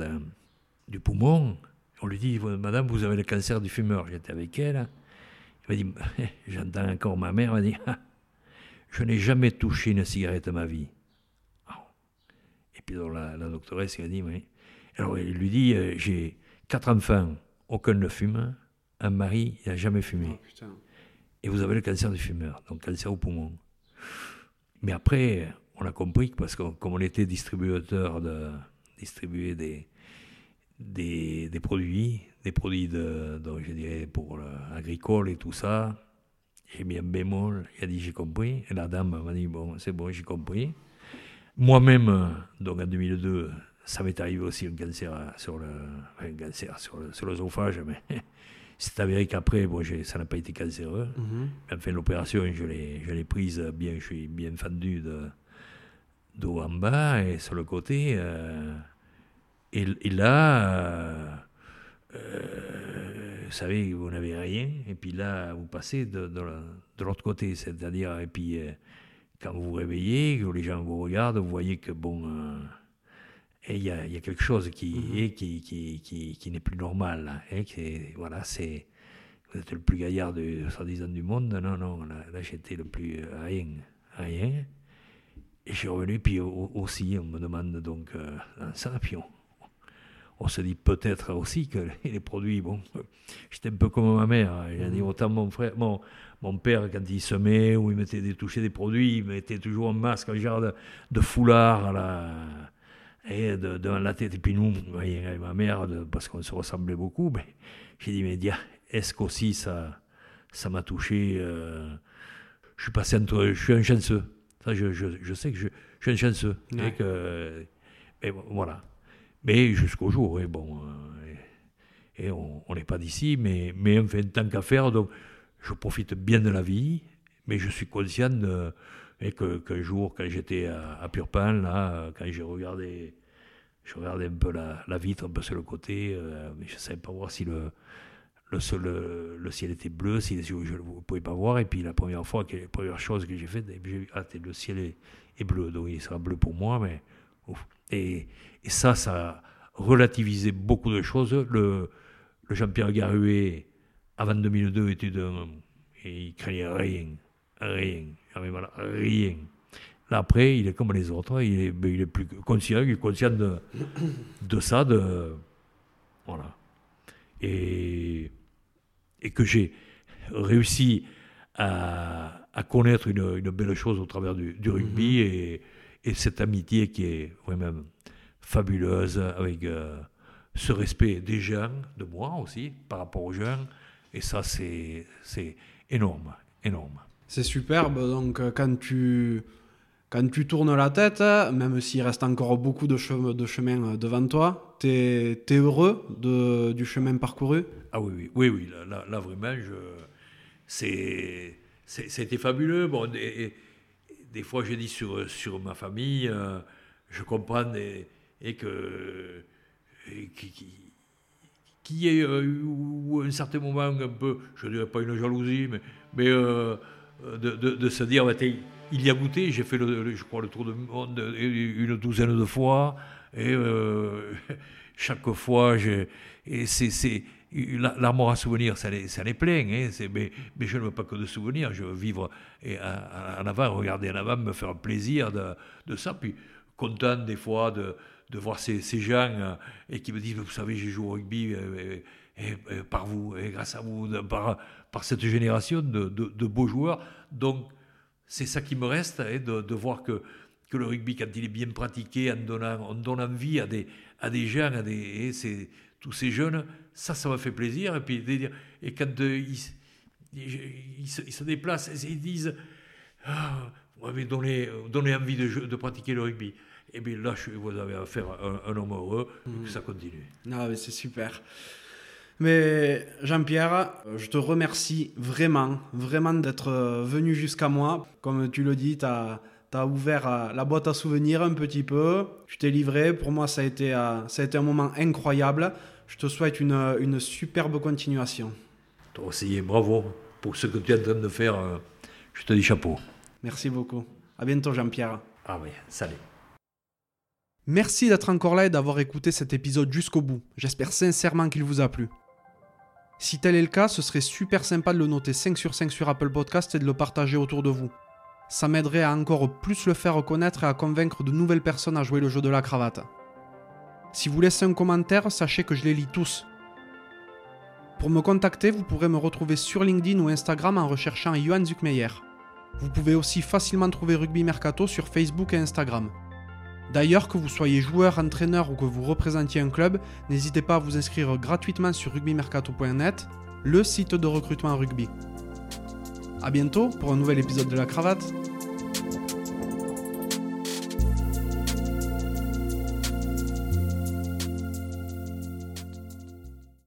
du poumon, on lui dit, Madame, vous avez le cancer du fumeur. J'étais avec elle. Elle m'a dit, j'entends encore ma mère, elle m'a dit, je n'ai jamais touché une cigarette à ma vie. Et puis la, la doctoresse elle a dit, oui. Alors il lui dit, j'ai quatre enfants, aucun ne fume, un mari, il n'a jamais fumé. Oh, et vous avez le cancer du fumeur, donc cancer au poumon. Mais après, on a compris que parce que comme on était distributeur de, distribuer des, des, produits, des produits de, donc je dirais pour l'agricole et tout ça. J'ai mis un bémol, il a dit j'ai compris. Et la dame m'a dit bon, c'est bon, j'ai compris. Moi-même, donc en 2002, ça m'est arrivé aussi un cancer sur le, un cancer sur l'œsophage, mais c'est avéré qu'après, bon, ça n'a pas été cancéreux. Mm Enfin, l'opération, je l'ai prise bien, je suis bien fendu de, d'eau en bas et sur le côté. Euh, et, là, euh, vous savez, vous n'avez rien, et puis là, vous passez de, de, l'autre côté, c'est-à-dire, et puis euh, quand vous vous réveillez, que les gens vous regardent, vous voyez que bon, il y, a, y, a, quelque chose qui, mhm. qui, qui, qui, qui n'est plus normal. Hein, voilà, c'est vous êtes le plus gaillard de 110 ans du monde. Non, non, là, j'étais le plus rien, rien. Et je suis revenu, puis aussi, on me demande donc euh, ça, puis on, se dit peut-être aussi que les produits, bon, j'étais un peu comme ma mère. Il a dit autant mon frère, mon, mon père, quand il semait ou il mettait des touchés des produits, il mettait toujours un masque, un genre de, foulard à la, et devant la tête. Et puis nous, ma mère, parce qu'on se ressemblait beaucoup, mais j'ai dit, mais est-ce qu'aussi ça, ça m'a touché euh, Je suis passé entre, je suis un chanceux. Ça, je, je, je, sais que je, je suis un chanceux. Et que, mais voilà. Mais jusqu'au jour, et bon, euh, et, on n'est pas d'ici, mais, mais enfin, tant qu'à faire, donc je profite bien de la vie, mais je suis conscient que qu'un jour, quand j'étais à, à là, quand j'ai regardé, je regardais un peu la, vitre, un peu sur le côté, euh, je ne savais pas voir si le, le, le, ciel était bleu, si je ne pouvais pas voir. Et puis la première fois, la première chose que j'ai faite, j'ai vu, ah, le ciel est, bleu, donc il sera bleu pour moi. Mais, et, et, ça, ça a relativisé beaucoup de choses. Le, le Jean-Pierre Garuet, avant 2002, était de, et il craignait rien, rien, rien. Là, après, il est comme les autres, il est, il est plus conscient, il est conscient de, de ça, de, voilà. Et et que j'ai réussi à, connaître une, belle chose au travers du, rugby mhm. et, cette amitié qui est vraiment fabuleuse avec euh, ce respect des gens, de moi aussi, par rapport aux gens. Et ça, c'est énorme, énorme. C'est superbe. Donc, euh, quand tu, quand tu tournes la tête, même s'il reste encore beaucoup de, chemin, de chemin devant toi, tu es, heureux de, du chemin parcouru? Ah oui, oui, oui, là, là, vraiment, c'était fabuleux. Bon, des, des fois, j'ai dit sur, sur ma famille, euh, je comprends et que qui, y ait eu à un certain moment un peu, je ne dirais pas une jalousie, mais, mais euh, de, de, se dire, bah, il y a goûté, j'ai fait, le, je crois, le tour du monde une douzaine de fois, et euh, chaque fois, c'est l'armoire à souvenirs, ça les, ça les plein, mais, mais, je ne veux pas que de souvenirs, je veux vivre et, en avant, regarder en avant, me faire plaisir de, de ça, puis content des fois de, de voir ces, ces gens euh, et qui me disent, vous savez, j'ai joué au rugby euh, et, par vous, et grâce à vous, par, par cette génération de, de, beaux joueurs. Donc, c'est ça qui me reste, hein, de, de, voir que, que le rugby, quand il est bien pratiqué, en donnant, en donnant vie à des, à des gens, à des, tous ces jeunes, ça, ça m'a fait plaisir. Et, puis, et quand euh, ils, se, déplacent, ils disent ah, Vous m'avez donné, donné envie de, de, pratiquer le rugby. Et eh bien là, vous avez affaire à un, homme heureux, que ça continue. Ah, mais c'est super. Mais Jean-Pierre, je te remercie vraiment, vraiment d'être venu jusqu'à moi. Comme tu le dis, tu as ouvert euh, la boîte à souvenirs un petit peu, tu t'es livré. Pour moi, ça a, été, euh, ça a été un moment incroyable. Je te souhaite une, une superbe continuation. Toi aussi, bravo pour ce que tu es en train de faire. Euh, je te dis chapeau. Merci beaucoup. À bientôt, Jean-Pierre. Ah oui, salut. Merci d'être encore là et d'avoir écouté cet épisode jusqu'au bout. J'espère sincèrement qu'il vous a plu. Si tel est le cas, ce serait super sympa de le noter 5 sur 5 sur Apple Podcast et de le partager autour de vous ça m'aiderait à encore plus le faire connaître et à convaincre de nouvelles personnes à jouer le jeu de la cravate. Si vous laissez un commentaire, sachez que je les lis tous. Pour me contacter, vous pourrez me retrouver sur LinkedIn ou Instagram en recherchant Johan Zuckmeyer. Vous pouvez aussi facilement trouver Rugby Mercato sur Facebook et Instagram. D'ailleurs, que vous soyez joueur, entraîneur ou que vous représentiez un club, n'hésitez pas à vous inscrire gratuitement sur rugbymercato.net, le site de recrutement rugby. A bientôt pour un nouvel épisode de la cravate.